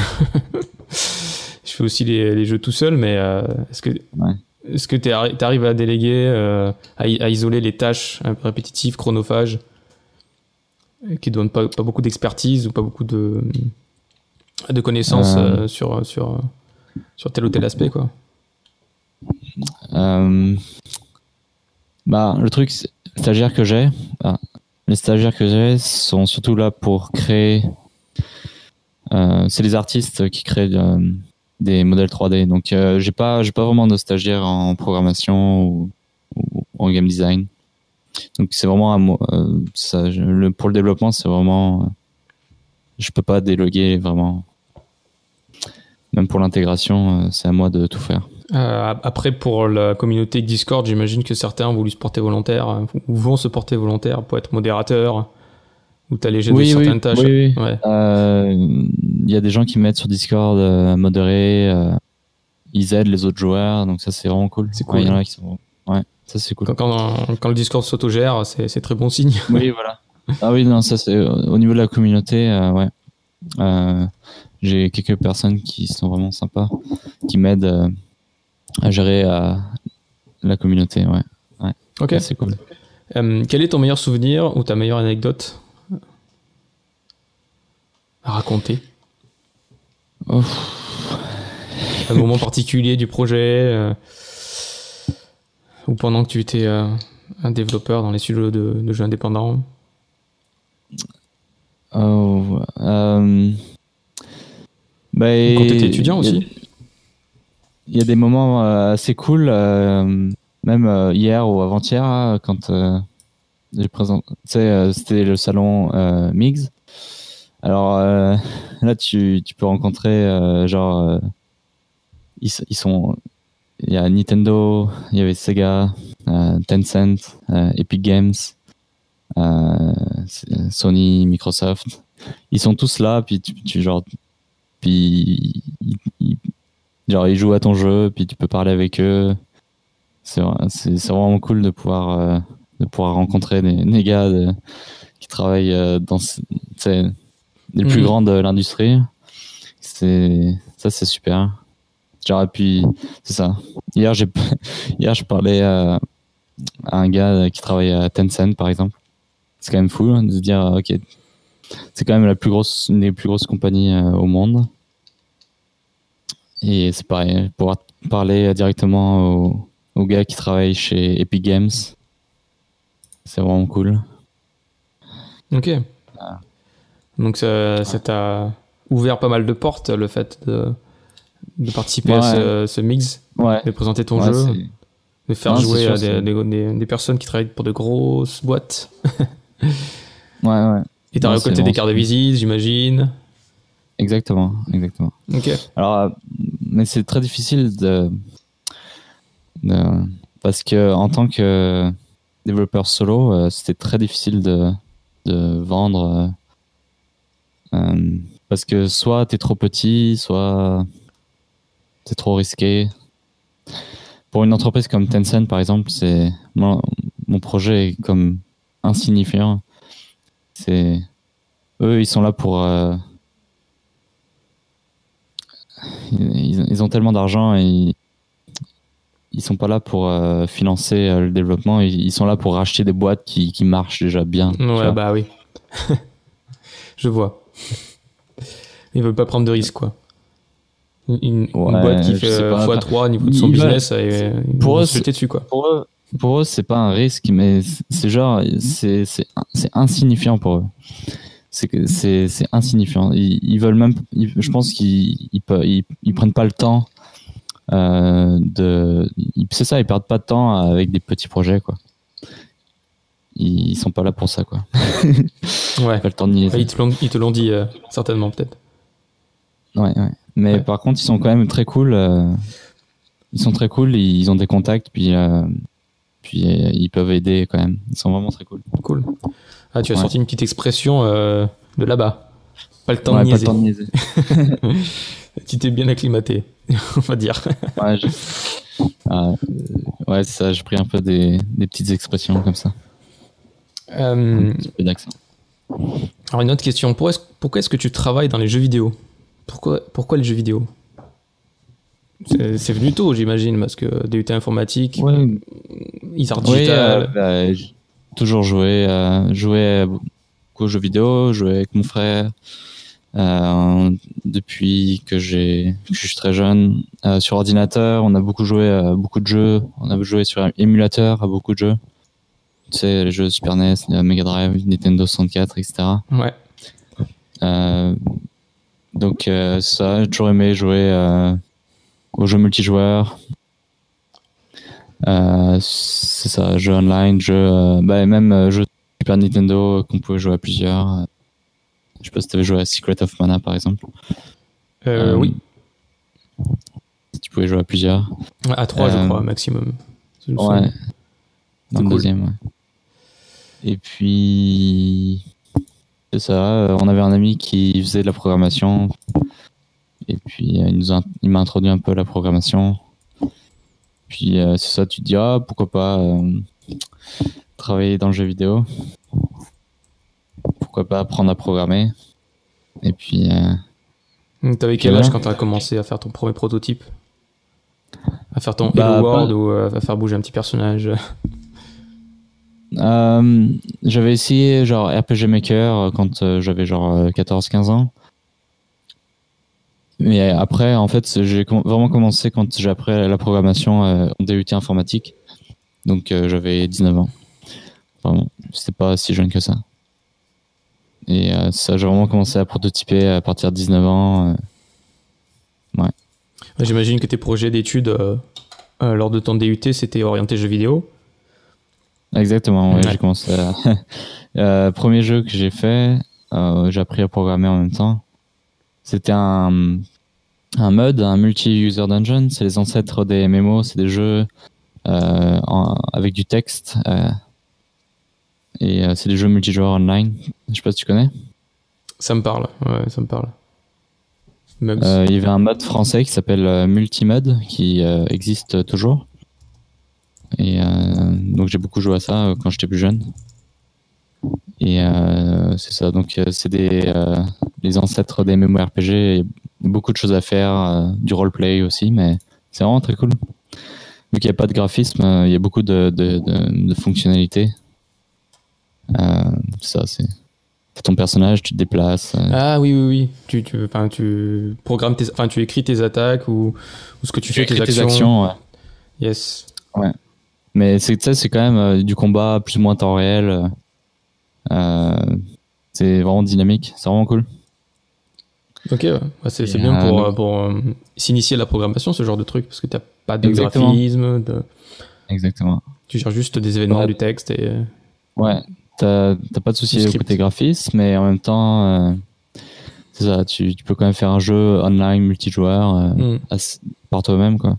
je fais aussi les, les, jeux tout seul, mais euh, est-ce que ouais. est-ce que tu arrives à déléguer, euh, à, à, isoler les tâches répétitives, chronophages, qui ne donnent pas, pas beaucoup d'expertise ou pas beaucoup de de connaissances Euh. sur sur sur tel ou tel aspect quoi. Euh, bah, le truc, stagiaire que j'ai, ah, les stagiaires que j'ai sont surtout là pour créer. Euh, c'est les artistes qui créent euh, des modèles 3D. Donc, euh, j'ai pas, j'ai pas vraiment de stagiaires en programmation ou, ou en game design. Donc, c'est vraiment euh, Ça, le, pour le développement, c'est vraiment. Je peux pas déloguer vraiment. Même pour l'intégration, euh, c'est à moi de tout faire. Euh, après, pour la communauté Discord, j'imagine que certains ont voulu se porter volontaire euh, ou vont se porter volontaire pour être modérateur ou t'alléger Oui, de oui, certaines tâches. oui, oui. Ouais. Euh, Il y a des gens qui mettent sur Discord euh, à modérer, ils aident les autres joueurs, donc ça c'est vraiment cool. C'est Ouais, cool. Il y en a qui sont... Ouais, ça c'est cool. Quand, quand, quand le Discord s'autogère, c'est très bon signe. Oui, voilà. Ah oui, non, ça c'est au niveau de la communauté, euh, ouais. Euh, J'ai quelques personnes qui sont vraiment sympas, qui m'aident euh, à gérer euh, la communauté, ouais. Ok. Ça, C'est cool. Euh, quel est ton meilleur souvenir ou ta meilleure anecdote à raconter? Un moment particulier du projet euh, ou pendant que tu étais euh, un développeur dans les studios de, de jeux indépendants? Oh, euh, bah, Quand tu étais étudiant aussi Il y a des moments euh, assez cool, euh, même euh, hier ou avant-hier, quand euh, j'ai présenté, c'était le salon Mix. Alors là, tu, tu peux rencontrer, genre, ils, sont, il y a Nintendo, il y avait Sega, euh, Tencent, euh, Epic Games, Sony, Microsoft. Ils sont tous là, puis tu, tu genre, puis ils- ils- Genre, ils jouent à ton jeu, puis tu peux parler avec eux. C'est vra- c'est c'est vraiment cool de pouvoir, euh, de pouvoir rencontrer des, des gars de- qui travaillent euh, dans les plus Mhm. grands de l'industrie. C'est ça, c'est super. Genre, et puis, c'est ça. Hier, j'ai hier, je parlais euh, à un gars qui travaille à Tencent, par exemple. C'est quand même fou hein, de se dire, ok, c'est quand même la plus grosse, une des plus grosses compagnies euh, au monde. Et c'est pareil, pouvoir parler directement aux, aux gars qui travaillent chez Epic Games, c'est vraiment cool. Ok. Donc ça t'a ouvert pas mal de portes, le fait de, de participer à ce, ce mix, Ouais. de présenter ton Ouais, jeu, de faire Non, jouer sûr, à des, c'est- des- des- des personnes qui travaillent pour de grosses boîtes. ouais, ouais. Et t'as Non, récolté c'est des cartes de visite, j'imagine. Exactement, exactement. Ok. Alors, mais c'est très difficile de, de- parce que en tant que développeur solo, euh, c'était très difficile de, de vendre euh, euh, parce que soit t'es trop petit, soit c'est trop risqué. Pour une entreprise comme Tencent, par exemple, c'est mon, mon projet est comme insignifiant. C'est eux, ils sont là pour. euh, ils, ils ont tellement d'argent et ils sont pas là pour euh, financer euh, le développement. Ils, ils sont là pour racheter des boîtes qui, qui marchent déjà bien. Ouais, bah oui. Je vois. Ils veulent pas prendre de risques, quoi. Une, boîte qui fait sais euh, pas. x3 au niveau de son Ils business, et, ils pour eux, dessus, quoi. pour eux, pour eux, c'est pas un risque, mais c'est genre, c'est insignifiant pour eux. C'est insignifiant. Ils, ils veulent même, ils- je pense qu'ils ils, prennent pas le temps euh, de. C'est ça, ils perdent pas de temps avec des petits projets, quoi. Ils, sont pas là pour ça, quoi. Ouais. Pas le temps de. Ouais, ils te l'ont- ils te l'ont dit, euh, certainement, peut-être. Ouais, ouais. Mais Ouais. par contre, ils sont quand même très cool. euh, ils sont très cool. Ils ont des contacts, puis euh, puis euh, ils peuvent aider quand même. Ils sont vraiment très cool. Cool. Ah, tu as Ouais. sorti une petite expression euh, de là-bas. Pas le temps Ouais, de pas le niaiser. temps de niaiser. Tu t'es bien acclimaté, on va dire. Ouais, je- Ah, euh, ouais, ça. J'ai pris un peu des, des petites expressions comme ça. Euh, Un petit peu d'accent. alors, une autre question. Pourquoi est-ce, pourquoi est-ce que tu travailles dans les jeux vidéo? Pourquoi, pourquoi les jeux vidéo? C'est, venu tôt, j'imagine, parce que DUT informatique, Ouais, Isart Oui, Digital. euh, bah, toujours joué, euh, joué beaucoup aux jeux vidéo, joué avec mon frère euh, depuis que j'ai, je suis très jeune. Euh, sur ordinateur, on a beaucoup joué à beaucoup de jeux. On a joué sur émulateur à beaucoup de jeux. Tu sais, les jeux Super NES, la Mega Drive, Nintendo 64, etc. Ouais. Euh, donc euh, ça, j'ai toujours aimé jouer euh, aux jeux multijoueurs. Euh, c'est ça, jeux online, jeux, euh, bah, même euh, jeux Super Nintendo qu'on pouvait jouer à plusieurs. Je sais pas si tu avais joué à Secret of Mana par exemple. Euh, oui, tu pouvais jouer à plusieurs. à 3, je crois, maximum. Ouais. Dans le cool. deuxième, ouais. Et puis, c'est ça, on avait un ami qui faisait de la programmation. Et puis, euh, il nous a- il m'a introduit un peu à la programmation. Puis, euh, c'est ça, tu te dis, ah, pourquoi pas euh, travailler dans le jeu vidéo. Pourquoi pas apprendre à programmer. Et puis, euh, T'avais quel âge quand t'as commencé à faire ton premier prototype? À faire ton Bah, Hello World pas- ou à faire bouger un petit personnage? J'avais essayé genre RPG Maker quand j'avais genre 14-15 ans. Mais après, en fait, j'ai vraiment commencé quand j'ai appris la programmation euh, en DUT informatique. Donc euh, j'avais 19 ans. Vraiment, c'était pas si jeune que ça. Et euh, ça, j'ai vraiment commencé à prototyper à partir de 19 ans. euh. J'imagine que tes projets d'études lors de ton DUT, c'était orienté jeux vidéo. Exactement, ouais, Ouais. j'ai commencé à... Premier jeu que j'ai fait, j'ai appris à programmer en même temps. C'était un, un mode, un multi-user dungeon. C'est les ancêtres des MMO, c'est des jeux euh, en- avec du texte. euh, et euh, c'est des jeux multijoueurs online. Je sais pas si tu connais. Ça me parle, ouais, ça me parle. Il y avait un mode français qui s'appelle Multimode qui existe toujours. Et donc j'ai beaucoup joué à ça quand j'étais plus jeune. Et c'est ça, donc c'est des les ancêtres des MMORPG. Il y a beaucoup de choses à faire, euh, du roleplay aussi, mais c'est vraiment très cool. Vu qu'il n'y a pas de graphisme, euh, il y a beaucoup de, de, de, de fonctionnalités. Euh, ça, c'est ton personnage, tu te déplaces. euh, Ah oui, oui, oui. Tu, tu, tu programmes tes, enfin, tu écris tes attaques ou, ou ce que tu fais, tes actions. ouais. Yes. Mais c'est tu c'est quand même euh, du combat plus ou moins temps réel. euh, c'est vraiment dynamique, c'est vraiment cool. Ok, ouais. C'est bien euh, pour, euh, pour euh, s'initier à la programmation, ce genre de truc, parce que t'as pas de Exactement. graphisme, de... Exactement. tu gères juste des événements, Ouais. du texte et. euh, Ouais, t'as pas de souci au côté graphisme, mais en même temps, euh, c'est ça, tu, tu peux quand même faire un jeu online multijoueur assez- par toi-même, quoi.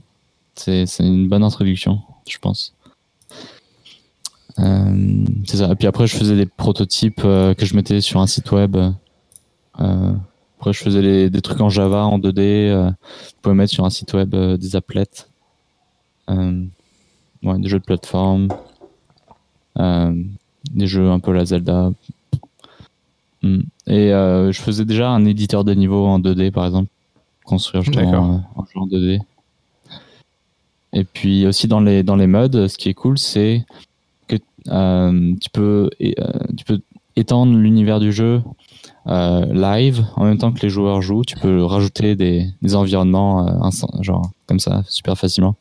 C'est c'est une bonne introduction, je pense. C'est ça. Et puis après, je faisais des prototypes que je mettais sur un site web. Euh, après, je faisais des trucs en Java, en 2D. Euh, je pouvais mettre sur un site web euh, des applets. Euh, ouais, des jeux de plateforme. des jeux un peu la Zelda. Hmm. Et je faisais déjà un éditeur de niveau en 2D, par exemple. Construire justement en jeu en 2D. Et puis aussi dans les, dans les modes, ce qui est cool, c'est que tu, peux, tu peux étendre l'univers du jeu euh, live en même temps que les joueurs jouent. Tu peux rajouter des, des environnements euh, genre comme ça super facilement.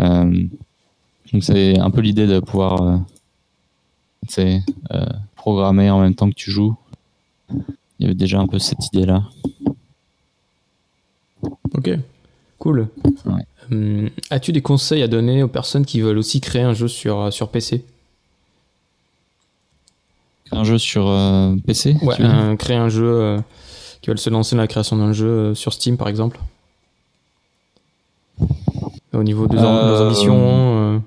Euh, donc c'est un peu l'idée de pouvoir programmer en même temps que tu joues. Il y avait déjà un peu cette idée là. Ok, cool. As-tu des conseils à donner aux personnes qui veulent aussi créer un jeu sur, sur PC un jeu sur euh, PC Ouais, créer un jeu euh, qui veulent se lancer dans la création d'un jeu euh, sur Steam par exemple. Au niveau de nos ambitions,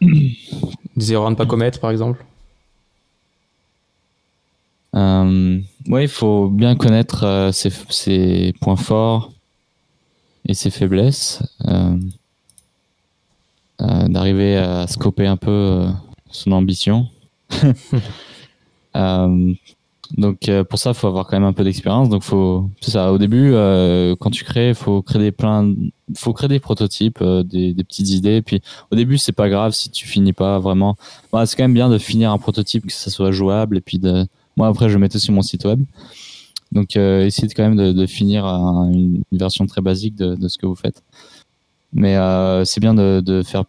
des erreurs à ne pas commettre par exemple. ouais, il faut bien connaître ses, ses, points forts et ses faiblesses. D'arriver à scoper un peu son ambition. Euh, donc euh, pour ça, il faut avoir quand même un peu d'expérience. Donc faut, c'est ça. Au début, euh, quand tu crées, faut créer plein, faut créer des prototypes, des, petites idées. Puis au début, c'est pas grave si tu finis pas vraiment. Bah, c'est quand même bien de finir un prototype que ça soit jouable. Et puis moi après, je mettais sur mon site web. Donc euh, essayez quand même de, finir une, version très basique de, ce que vous faites. Mais c'est bien de faire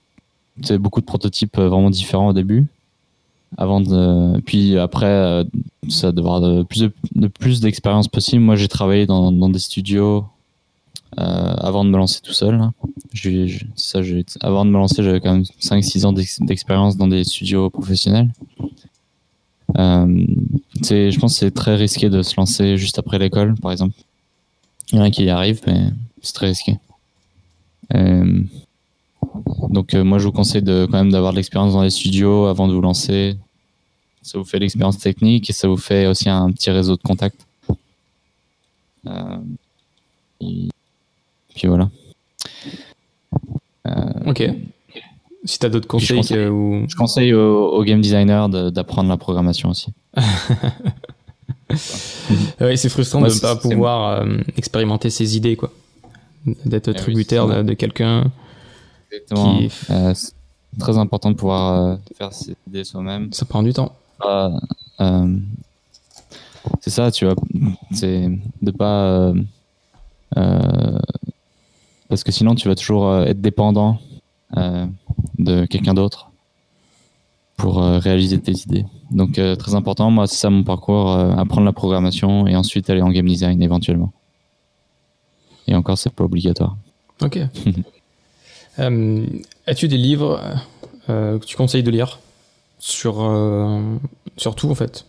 beaucoup de prototypes vraiment différents au début avant de puis après euh, ça devoir de plus de, plus d'expérience possible. Moi j'ai travaillé dans, dans des studios euh, avant de me lancer tout seul. Ça avant de me lancer j'avais quand même 5 6 ans d'expérience dans des studios professionnels. Euh, je pense que c'est très risqué de se lancer juste après l'école par exemple. Il y en a qui y arrivent mais c'est très risqué. Euh, donc euh, moi je vous conseille de quand même d'avoir de l'expérience dans les studios avant de vous lancer. Ça vous fait l'expérience technique et ça vous fait aussi un petit réseau de contacts. Euh, et puis voilà. Euh, ok. Si tu as d'autres conseils, je conseille, ou... je conseille aux, game designers d'apprendre la programmation aussi. oui, c'est frustrant de ne pas pouvoir expérimenter ses idées, quoi. D'être eh tributaire de, de quelqu'un Exactement. Euh, c'est très important de pouvoir euh, faire ses idées soi-même. Ça prend du temps. Euh, c'est ça, tu vois. C'est de pas. parce que sinon, tu vas toujours être dépendant de quelqu'un d'autre pour réaliser tes idées. Donc, très important, moi, c'est ça mon parcours apprendre la programmation et ensuite aller en game design éventuellement. Et encore, c'est pas obligatoire. Ok. Euh, as-tu des livres euh, que tu conseilles de lire sur, euh, sur tout en fait?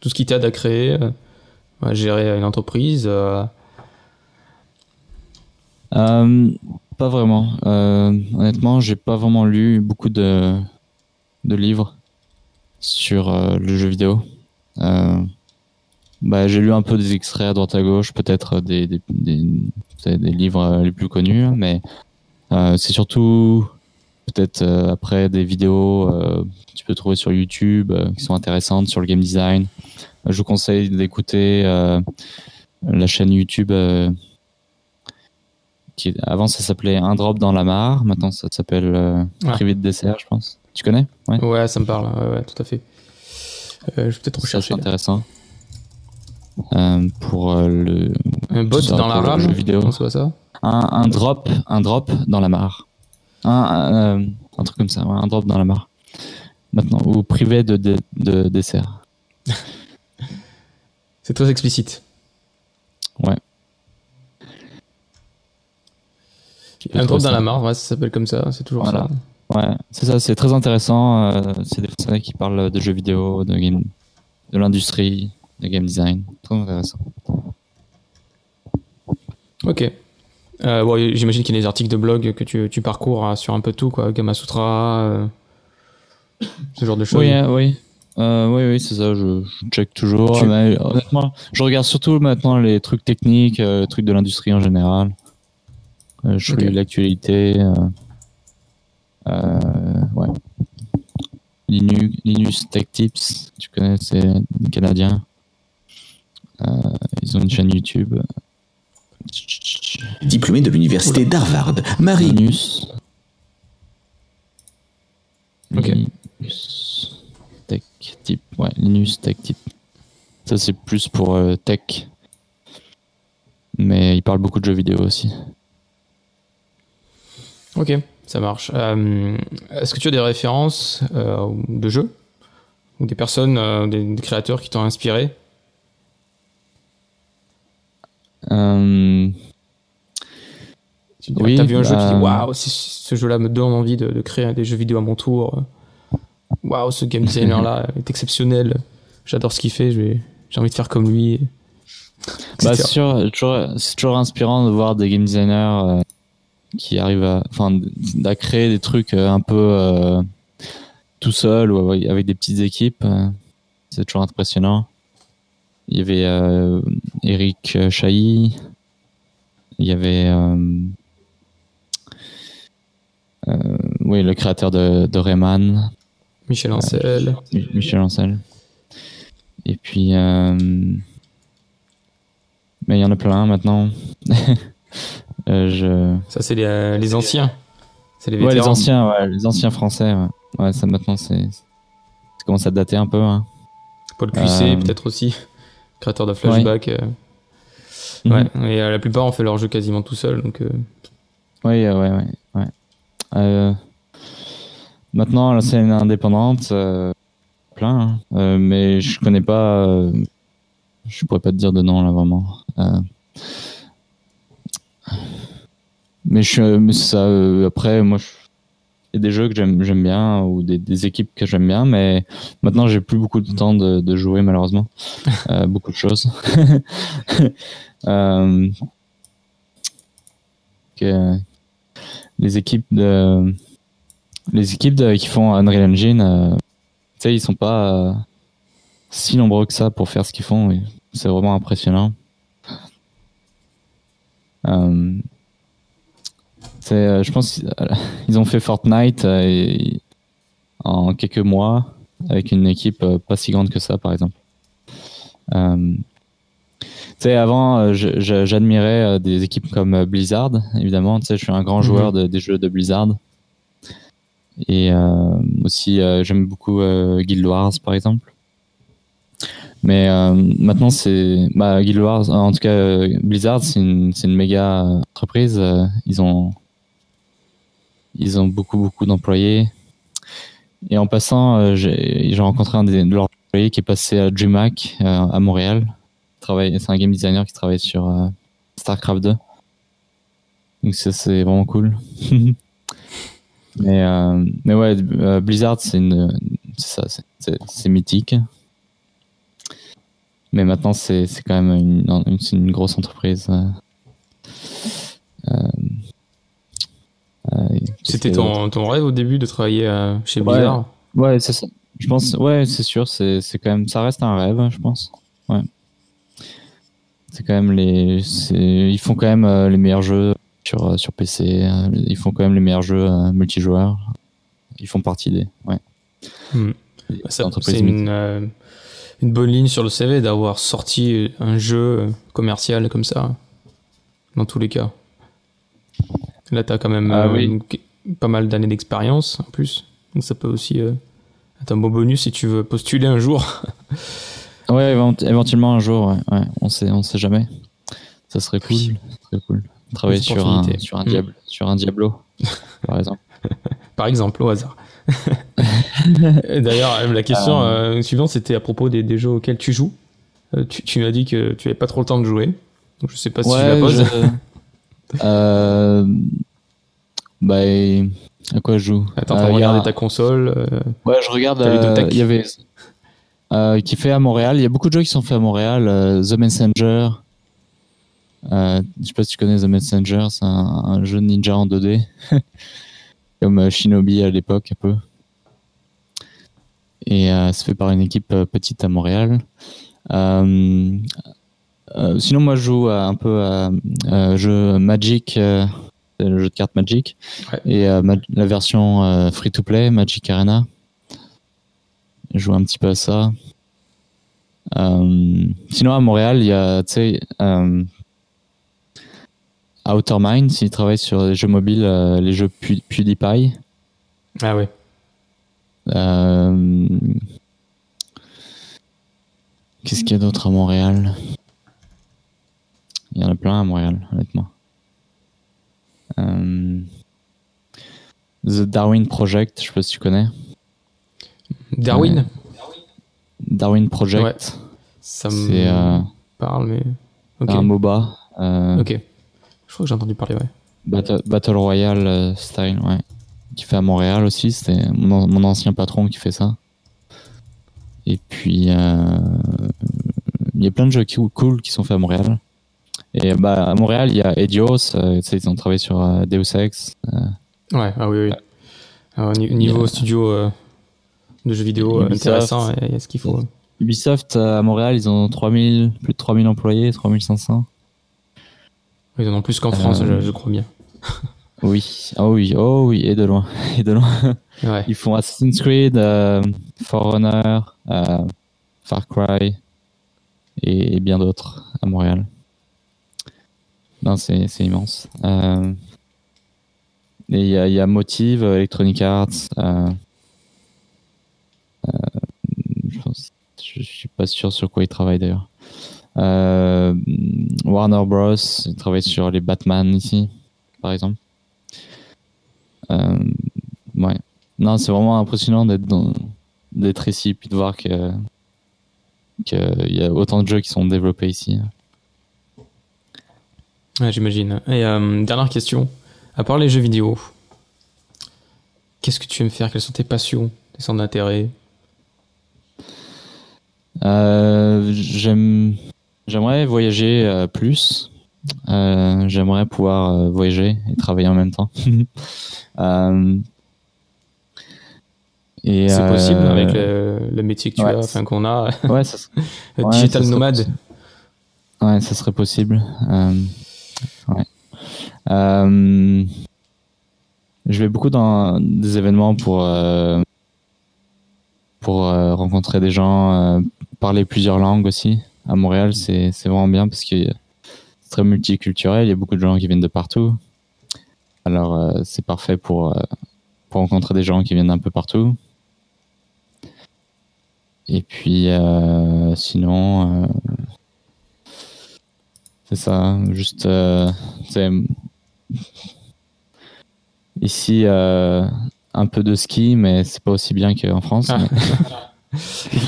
Tout ce qui t'aide à créer, à gérer une entreprise Pas vraiment. honnêtement, j'ai pas vraiment lu beaucoup de, de livres sur le jeu vidéo. Bah, j'ai lu un peu des extraits à droite à gauche, peut-être des, des, des, livres les plus connus, mais c'est surtout peut-être euh, après des vidéos euh, que tu peux trouver sur YouTube qui sont intéressantes sur le game design. je vous conseille d'écouter la chaîne YouTube qui avant ça s'appelait Un drop dans la mare, maintenant ça s'appelle ah. Privé de dessert, je pense. Tu connais? Ouais. ouais. ça me parle, ouais, tout à fait. je vais peut-être rechercher. C'est intéressant. pour le. Un bot dans la rame, vidéo. ça un, drop, un drop dans la mare. Un, euh, truc comme ça, un drop dans la mare. Maintenant, ou privé de, de, dessert. c'est très explicite. Ouais. Un drop dans la mare, ouais, ça s'appelle comme ça, c'est toujours ça. Ouais, c'est ça, c'est très intéressant. Euh, c'est des personnes qui parlent de jeux vidéo, de game, de l'industrie, de game design. Très intéressant. Ok. Euh, J'imagine qu'il y a des articles de blog que tu, tu parcours hein, sur un peu tout, quoi. Gamasutra, euh, ce genre de choses. Oui, hein, oui. Euh, oui, oui, c'est ça, je, je check toujours. Mais, honnêtement, je regarde surtout maintenant les trucs techniques, les trucs de l'industrie en général. Je suis l'actualité. Ouais. Linux, Linus Tech Tips, tu connais, c'est. Euh, ils ont une chaîne YouTube. Diplômée de l'université d'Harvard, Marie Linus. Ok. Linus Tech Tip. Ouais, Linus Tech Tip. Ça, c'est plus pour euh, tech. Mais il parle beaucoup de jeux vidéo aussi. Ok, ça marche. Euh, Est-ce que tu as des références euh, de jeux? Ou des personnes, euh, des, des créateurs qui t'ont inspiré? Euh, Tu Oui, as vu un jeu, tu dis bah- waouh, ce jeu-là me donne envie de, de créer des jeux vidéo à mon tour. Waouh, ce game designer-là est exceptionnel. J'adore ce qu'il fait, j'ai envie de faire comme lui. bah, c'est toujours- toujours inspirant de voir des game designers euh, qui arrivent à, à créer des trucs euh, un peu euh, tout seul ou avec, des petites équipes. euh, c'est toujours impressionnant. Il y avait euh, Eric Chahi. Il y avait euh, euh, oui, le créateur de, de Rayman, Michel Ancel. Mi- Michel Ancel. Et puis, euh, mais il y en a plein maintenant. Euh, je... Ça, c'est les, les anciens. C'est les Ouais, les anciens, ouais, les anciens français. Ouais, Ouais, ça maintenant, c'est, ça commence à dater un peu. Hein. Paul Cuisset, Euh, peut-être aussi. Créateur de Flashback. Ouais, Mhm. et euh, la plupart ont fait leur jeu quasiment tout seul. Donc, euh, Oui, ouais, ouais, ouais. Maintenant, la scène indépendante, plein, hein. Mais je connais pas. je pourrais pas te dire de nom là vraiment. Mais je, mais ça. euh, après, moi, je- y a des jeux que j'aime, bien ou des, des équipes que j'aime bien, mais maintenant, j'ai plus beaucoup de temps de, de jouer malheureusement. Euh, beaucoup de choses. Euh, que les équipes de les équipes de- qui font Unreal Engine, euh, tu sais, ils sont pas euh, si nombreux que ça pour faire ce qu'ils font. C'est vraiment impressionnant. C'est, euh, je pense qu'ils ont fait Fortnite euh, et- en quelques mois avec une équipe euh, pas si grande que ça, par exemple. Euh, tu sais, avant, j'admirais des équipes comme Blizzard, évidemment. Tu sais, je suis un grand joueur de- des jeux de Blizzard. Et euh, aussi, euh, j'aime beaucoup euh, Guild Wars, par exemple. Mais maintenant, c'est bah, Guild Wars, en tout cas, Blizzard, c'est une, une méga entreprise. Ils ont ils ont beaucoup, beaucoup d'employés. Et en passant, euh, j'ai rencontré un de leurs employés qui est passé à DreamHack euh, à Montréal. C'est un game designer qui travaille sur euh, StarCraft 2. Donc ça, c'est vraiment cool. mais, mais ouais, Blizzard, c'est une, c'est mythique. Mais maintenant, c'est quand même une, une, grosse entreprise. C'était ton, ton rêve au début de travailler euh, chez Ouais. Blizzard Ouais, c'est ça. Je pense, ouais, c'est sûr, c'est quand même, ça reste un rêve, je pense. Ouais. C'est quand même les, ils font quand même les meilleurs jeux sur sur PC. ils font quand même les meilleurs jeux multijoueurs. Ils font partie des, ouais. Hmm. C'est une, euh, une bonne ligne sur le CV d'avoir sorti un jeu euh, commercial comme ça, dans tous les cas. Là, tu as quand même Ah euh, oui. pas mal d'années d'expérience en plus. Donc ça peut aussi euh, être un beau bonus si tu veux postuler un jour. Ouais, évent- éventuellement un jour, ouais, ouais, on sait, on sait jamais. Ça serait cool, Oui. ça serait cool. Travailler sur un, sur un Mm. diable, sur un Diablo, par exemple. Par exemple, au hasard. D'ailleurs, la question euh, suivante, c'était à propos des, des jeux auxquels tu joues. Euh, tu tu m'as dit que tu n'avais pas trop le temps de jouer. Donc je sais pas si je la Ouais, pose. je- euh, bah, à quoi je joue Attends, Euh, a regarder un- ta console. euh, Ouais, je regarde. Il y avait euh, qui fait à Montréal. Il y a beaucoup de jeux qui sont faits à Montréal. The Messenger. Je sais pas si tu connais The Messenger. C'est un, un jeu ninja en 2D, comme Shinobi à l'époque un peu. Et c'est fait par une équipe petite à Montréal. Euh, euh, sinon, moi, je joue à- un peu à euh, jeu Magic, euh, le jeu de cartes Magic, Ouais. et euh, ma- la version euh, free-to-play, Magic Arena. Je joue un petit peu à ça. Sinon, à Montréal, il y a, tu sais, Outer Minds, il travaille sur les jeux mobiles, les jeux Pew- PewDiePie. Ah. Euh, Qu'est-ce qu'il y a d'autre à Montréal? Il y en a plein à Montréal, honnêtement. Euh, The Darwin Project, je sais pas si tu connais. Darwin Darwin Project, Ça c'est me euh, parle, mais. Ok. un MOBA. euh, Ok. Je crois que j'ai entendu parler, ouais. Battle, Battle Royale style, ouais. Qui fait à Montréal aussi. C'était mon, mon ancien patron qui fait ça. Et puis, euh, il y a plein de jeux cool qui sont faits à Montréal. Et bah, à Montréal, il y a Edios. euh, ils ont travaillé sur euh, Deus Ex. euh, Ouais, ah oui, oui. Alors, ni- niveau a- studio euh, de jeux vidéo Ubisoft. intéressant, il y a ce qu'il faut. Ubisoft à Montréal, ils ont 3000, plus de 3000 employés, 3500. Ils en ont plus qu'en France, je, je crois bien. Oui, oh oui, oh oui, et de loin, et de loin. Ouais. Ils font Assassin's Creed, euh, Forerunner, euh, Far Cry et, et bien d'autres à Montréal. Non, c'est immense. Euh, il y a, Motive, Electronic Arts. euh, euh, je, je suis pas sûr sur quoi ils travaillent d'ailleurs. Warner Bros. Ils travaillent sur les Batman ici, par exemple. Ouais. Non, c'est vraiment impressionnant d'être ici puis de voir que qu'il y a autant de jeux qui sont développés ici. Ouais, j'imagine. Et euh, dernière question. À part les jeux vidéo, qu'est-ce que tu aimes faire? Quelles sont tes passions, tes centres d'intérêt? Euh, j'aime j'aimerais voyager euh, plus. Euh, j'aimerais pouvoir voyager et travailler en même temps. C'est possible avec le, le métier que tu ouais, as, enfin qu'on a, Ouais, ça, digital nomade. possible. Ouais, ça serait possible. Euh, Euh, je vais beaucoup dans des événements pour euh, pour euh, rencontrer des gens, parler plusieurs langues aussi. À Montréal, c'est vraiment bien parce que c'est très multiculturel. Il y a beaucoup de gens qui viennent de partout. Alors c'est parfait pour pour rencontrer des gens qui viennent d'un peu partout. Et puis sinon. C'est ça, juste, euh, c'est ici euh, un peu de ski, mais c'est pas aussi bien qu'en France. Ah. mais-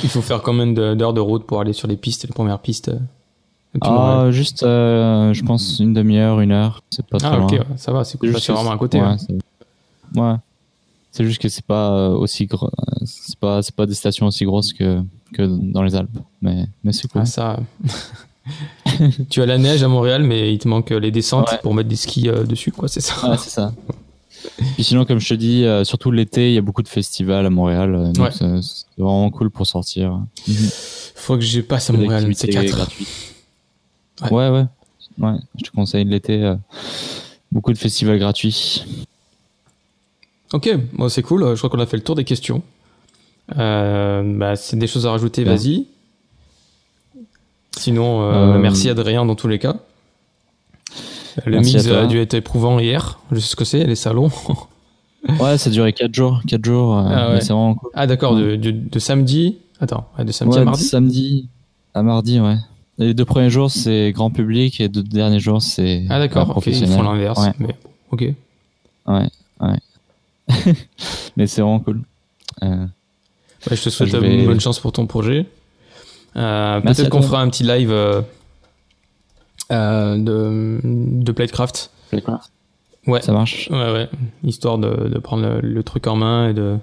Il faut faire combien d'heures de route pour aller sur les pistes, les premières pistes euh, Ah, juste, euh, je pense une demi-heure, une heure, c'est pas très Ah, ok, loin. ouais, ça va, c'est cool. C'est vraiment à côté. Ouais, hein. c'est- ouais. C'est juste que c'est pas aussi gros, c'est pas, c'est pas des stations aussi grosses que, que dans les Alpes, mais, mais c'est cool. Ah, ça. tu as la neige à Montréal, mais il te manque les descentes Ouais. pour mettre des skis euh, dessus, quoi, c'est ça? Ouais, c'est ça. Puis sinon, comme je te dis, euh, surtout l'été, il y a beaucoup de festivals à Montréal, euh, donc Ouais. c'est c'est vraiment coul pour sortir. Faut que je passe à Montréal, c'est activités 4 gratuites. Ouais. Ouais. ouais, ouais, Je te conseille l'été, euh, beaucoup de festivals gratuits. Ok, bon, c'est cool. Je crois qu'on a fait le tour des questions. Euh, bah, c'est des choses à rajouter, vas-y. Sinon, euh, Euh, merci Adrien dans tous les cas. Le mix a dû être éprouvant hier. Je sais ce que c'est, les salons. Ouais, ça a duré 4 jours. 4 jours, euh, Ah ouais. vraiment cool. Ah d'accord, de, de- de samedi. Attends, de samedi Ouais, à mardi. de samedi à mardi, ouais. Les deux premiers jours, c'est grand public et les deux derniers jours, c'est Ah d'accord, euh, ok, ils font l'inverse. Ouais. Mais ok. Ouais, ouais. mais c'est vraiment cool. Euh, je te souhaite Je vais- bonne chance pour ton projet. Euh, Peut-être qu'on fera un petit live euh, euh, de, de Playcraft. Ouais. Ça marche. Ouais, ouais. Histoire de, de prendre le, le truc en main et de,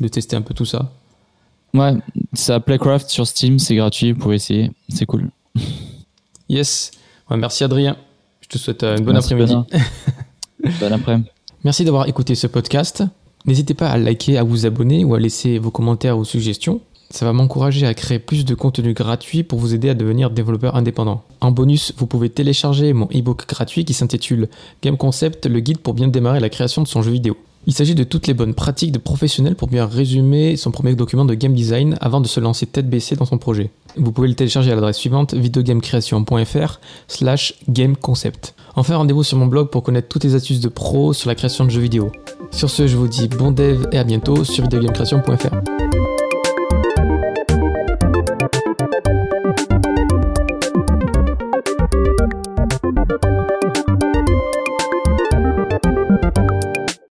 de tester un peu tout ça. Ouais, à Playcraft sur Steam, c'est gratuit, vous pouvez essayer, c'est cool. Yes. Ouais, merci Adrien. Je te souhaite une bonne après-midi. Bon après-midi. Merci d'avoir écouté ce podcast. N'hésitez pas à liker, à vous abonner ou à laisser vos commentaires ou suggestions. Ça va m'encourager à créer plus de contenu gratuit pour vous aider à devenir développeur indépendant. En bonus, vous pouvez télécharger mon ebook gratuit qui s'intitule Game Concept, le guide pour bien démarrer la création de son jeu vidéo. Il s'agit de toutes les bonnes pratiques de professionnels pour bien résumer son premier document de game design avant de se lancer tête baissée dans son projet. Vous pouvez le télécharger à l'adresse suivante videogamecreation.fr slash gameconcept. Enfin, rendez-vous sur mon blog pour connaître toutes les astuces de pro sur la création de jeux vidéo. Sur ce, je vous dis bon dev et à bientôt sur videogamecreation.fr.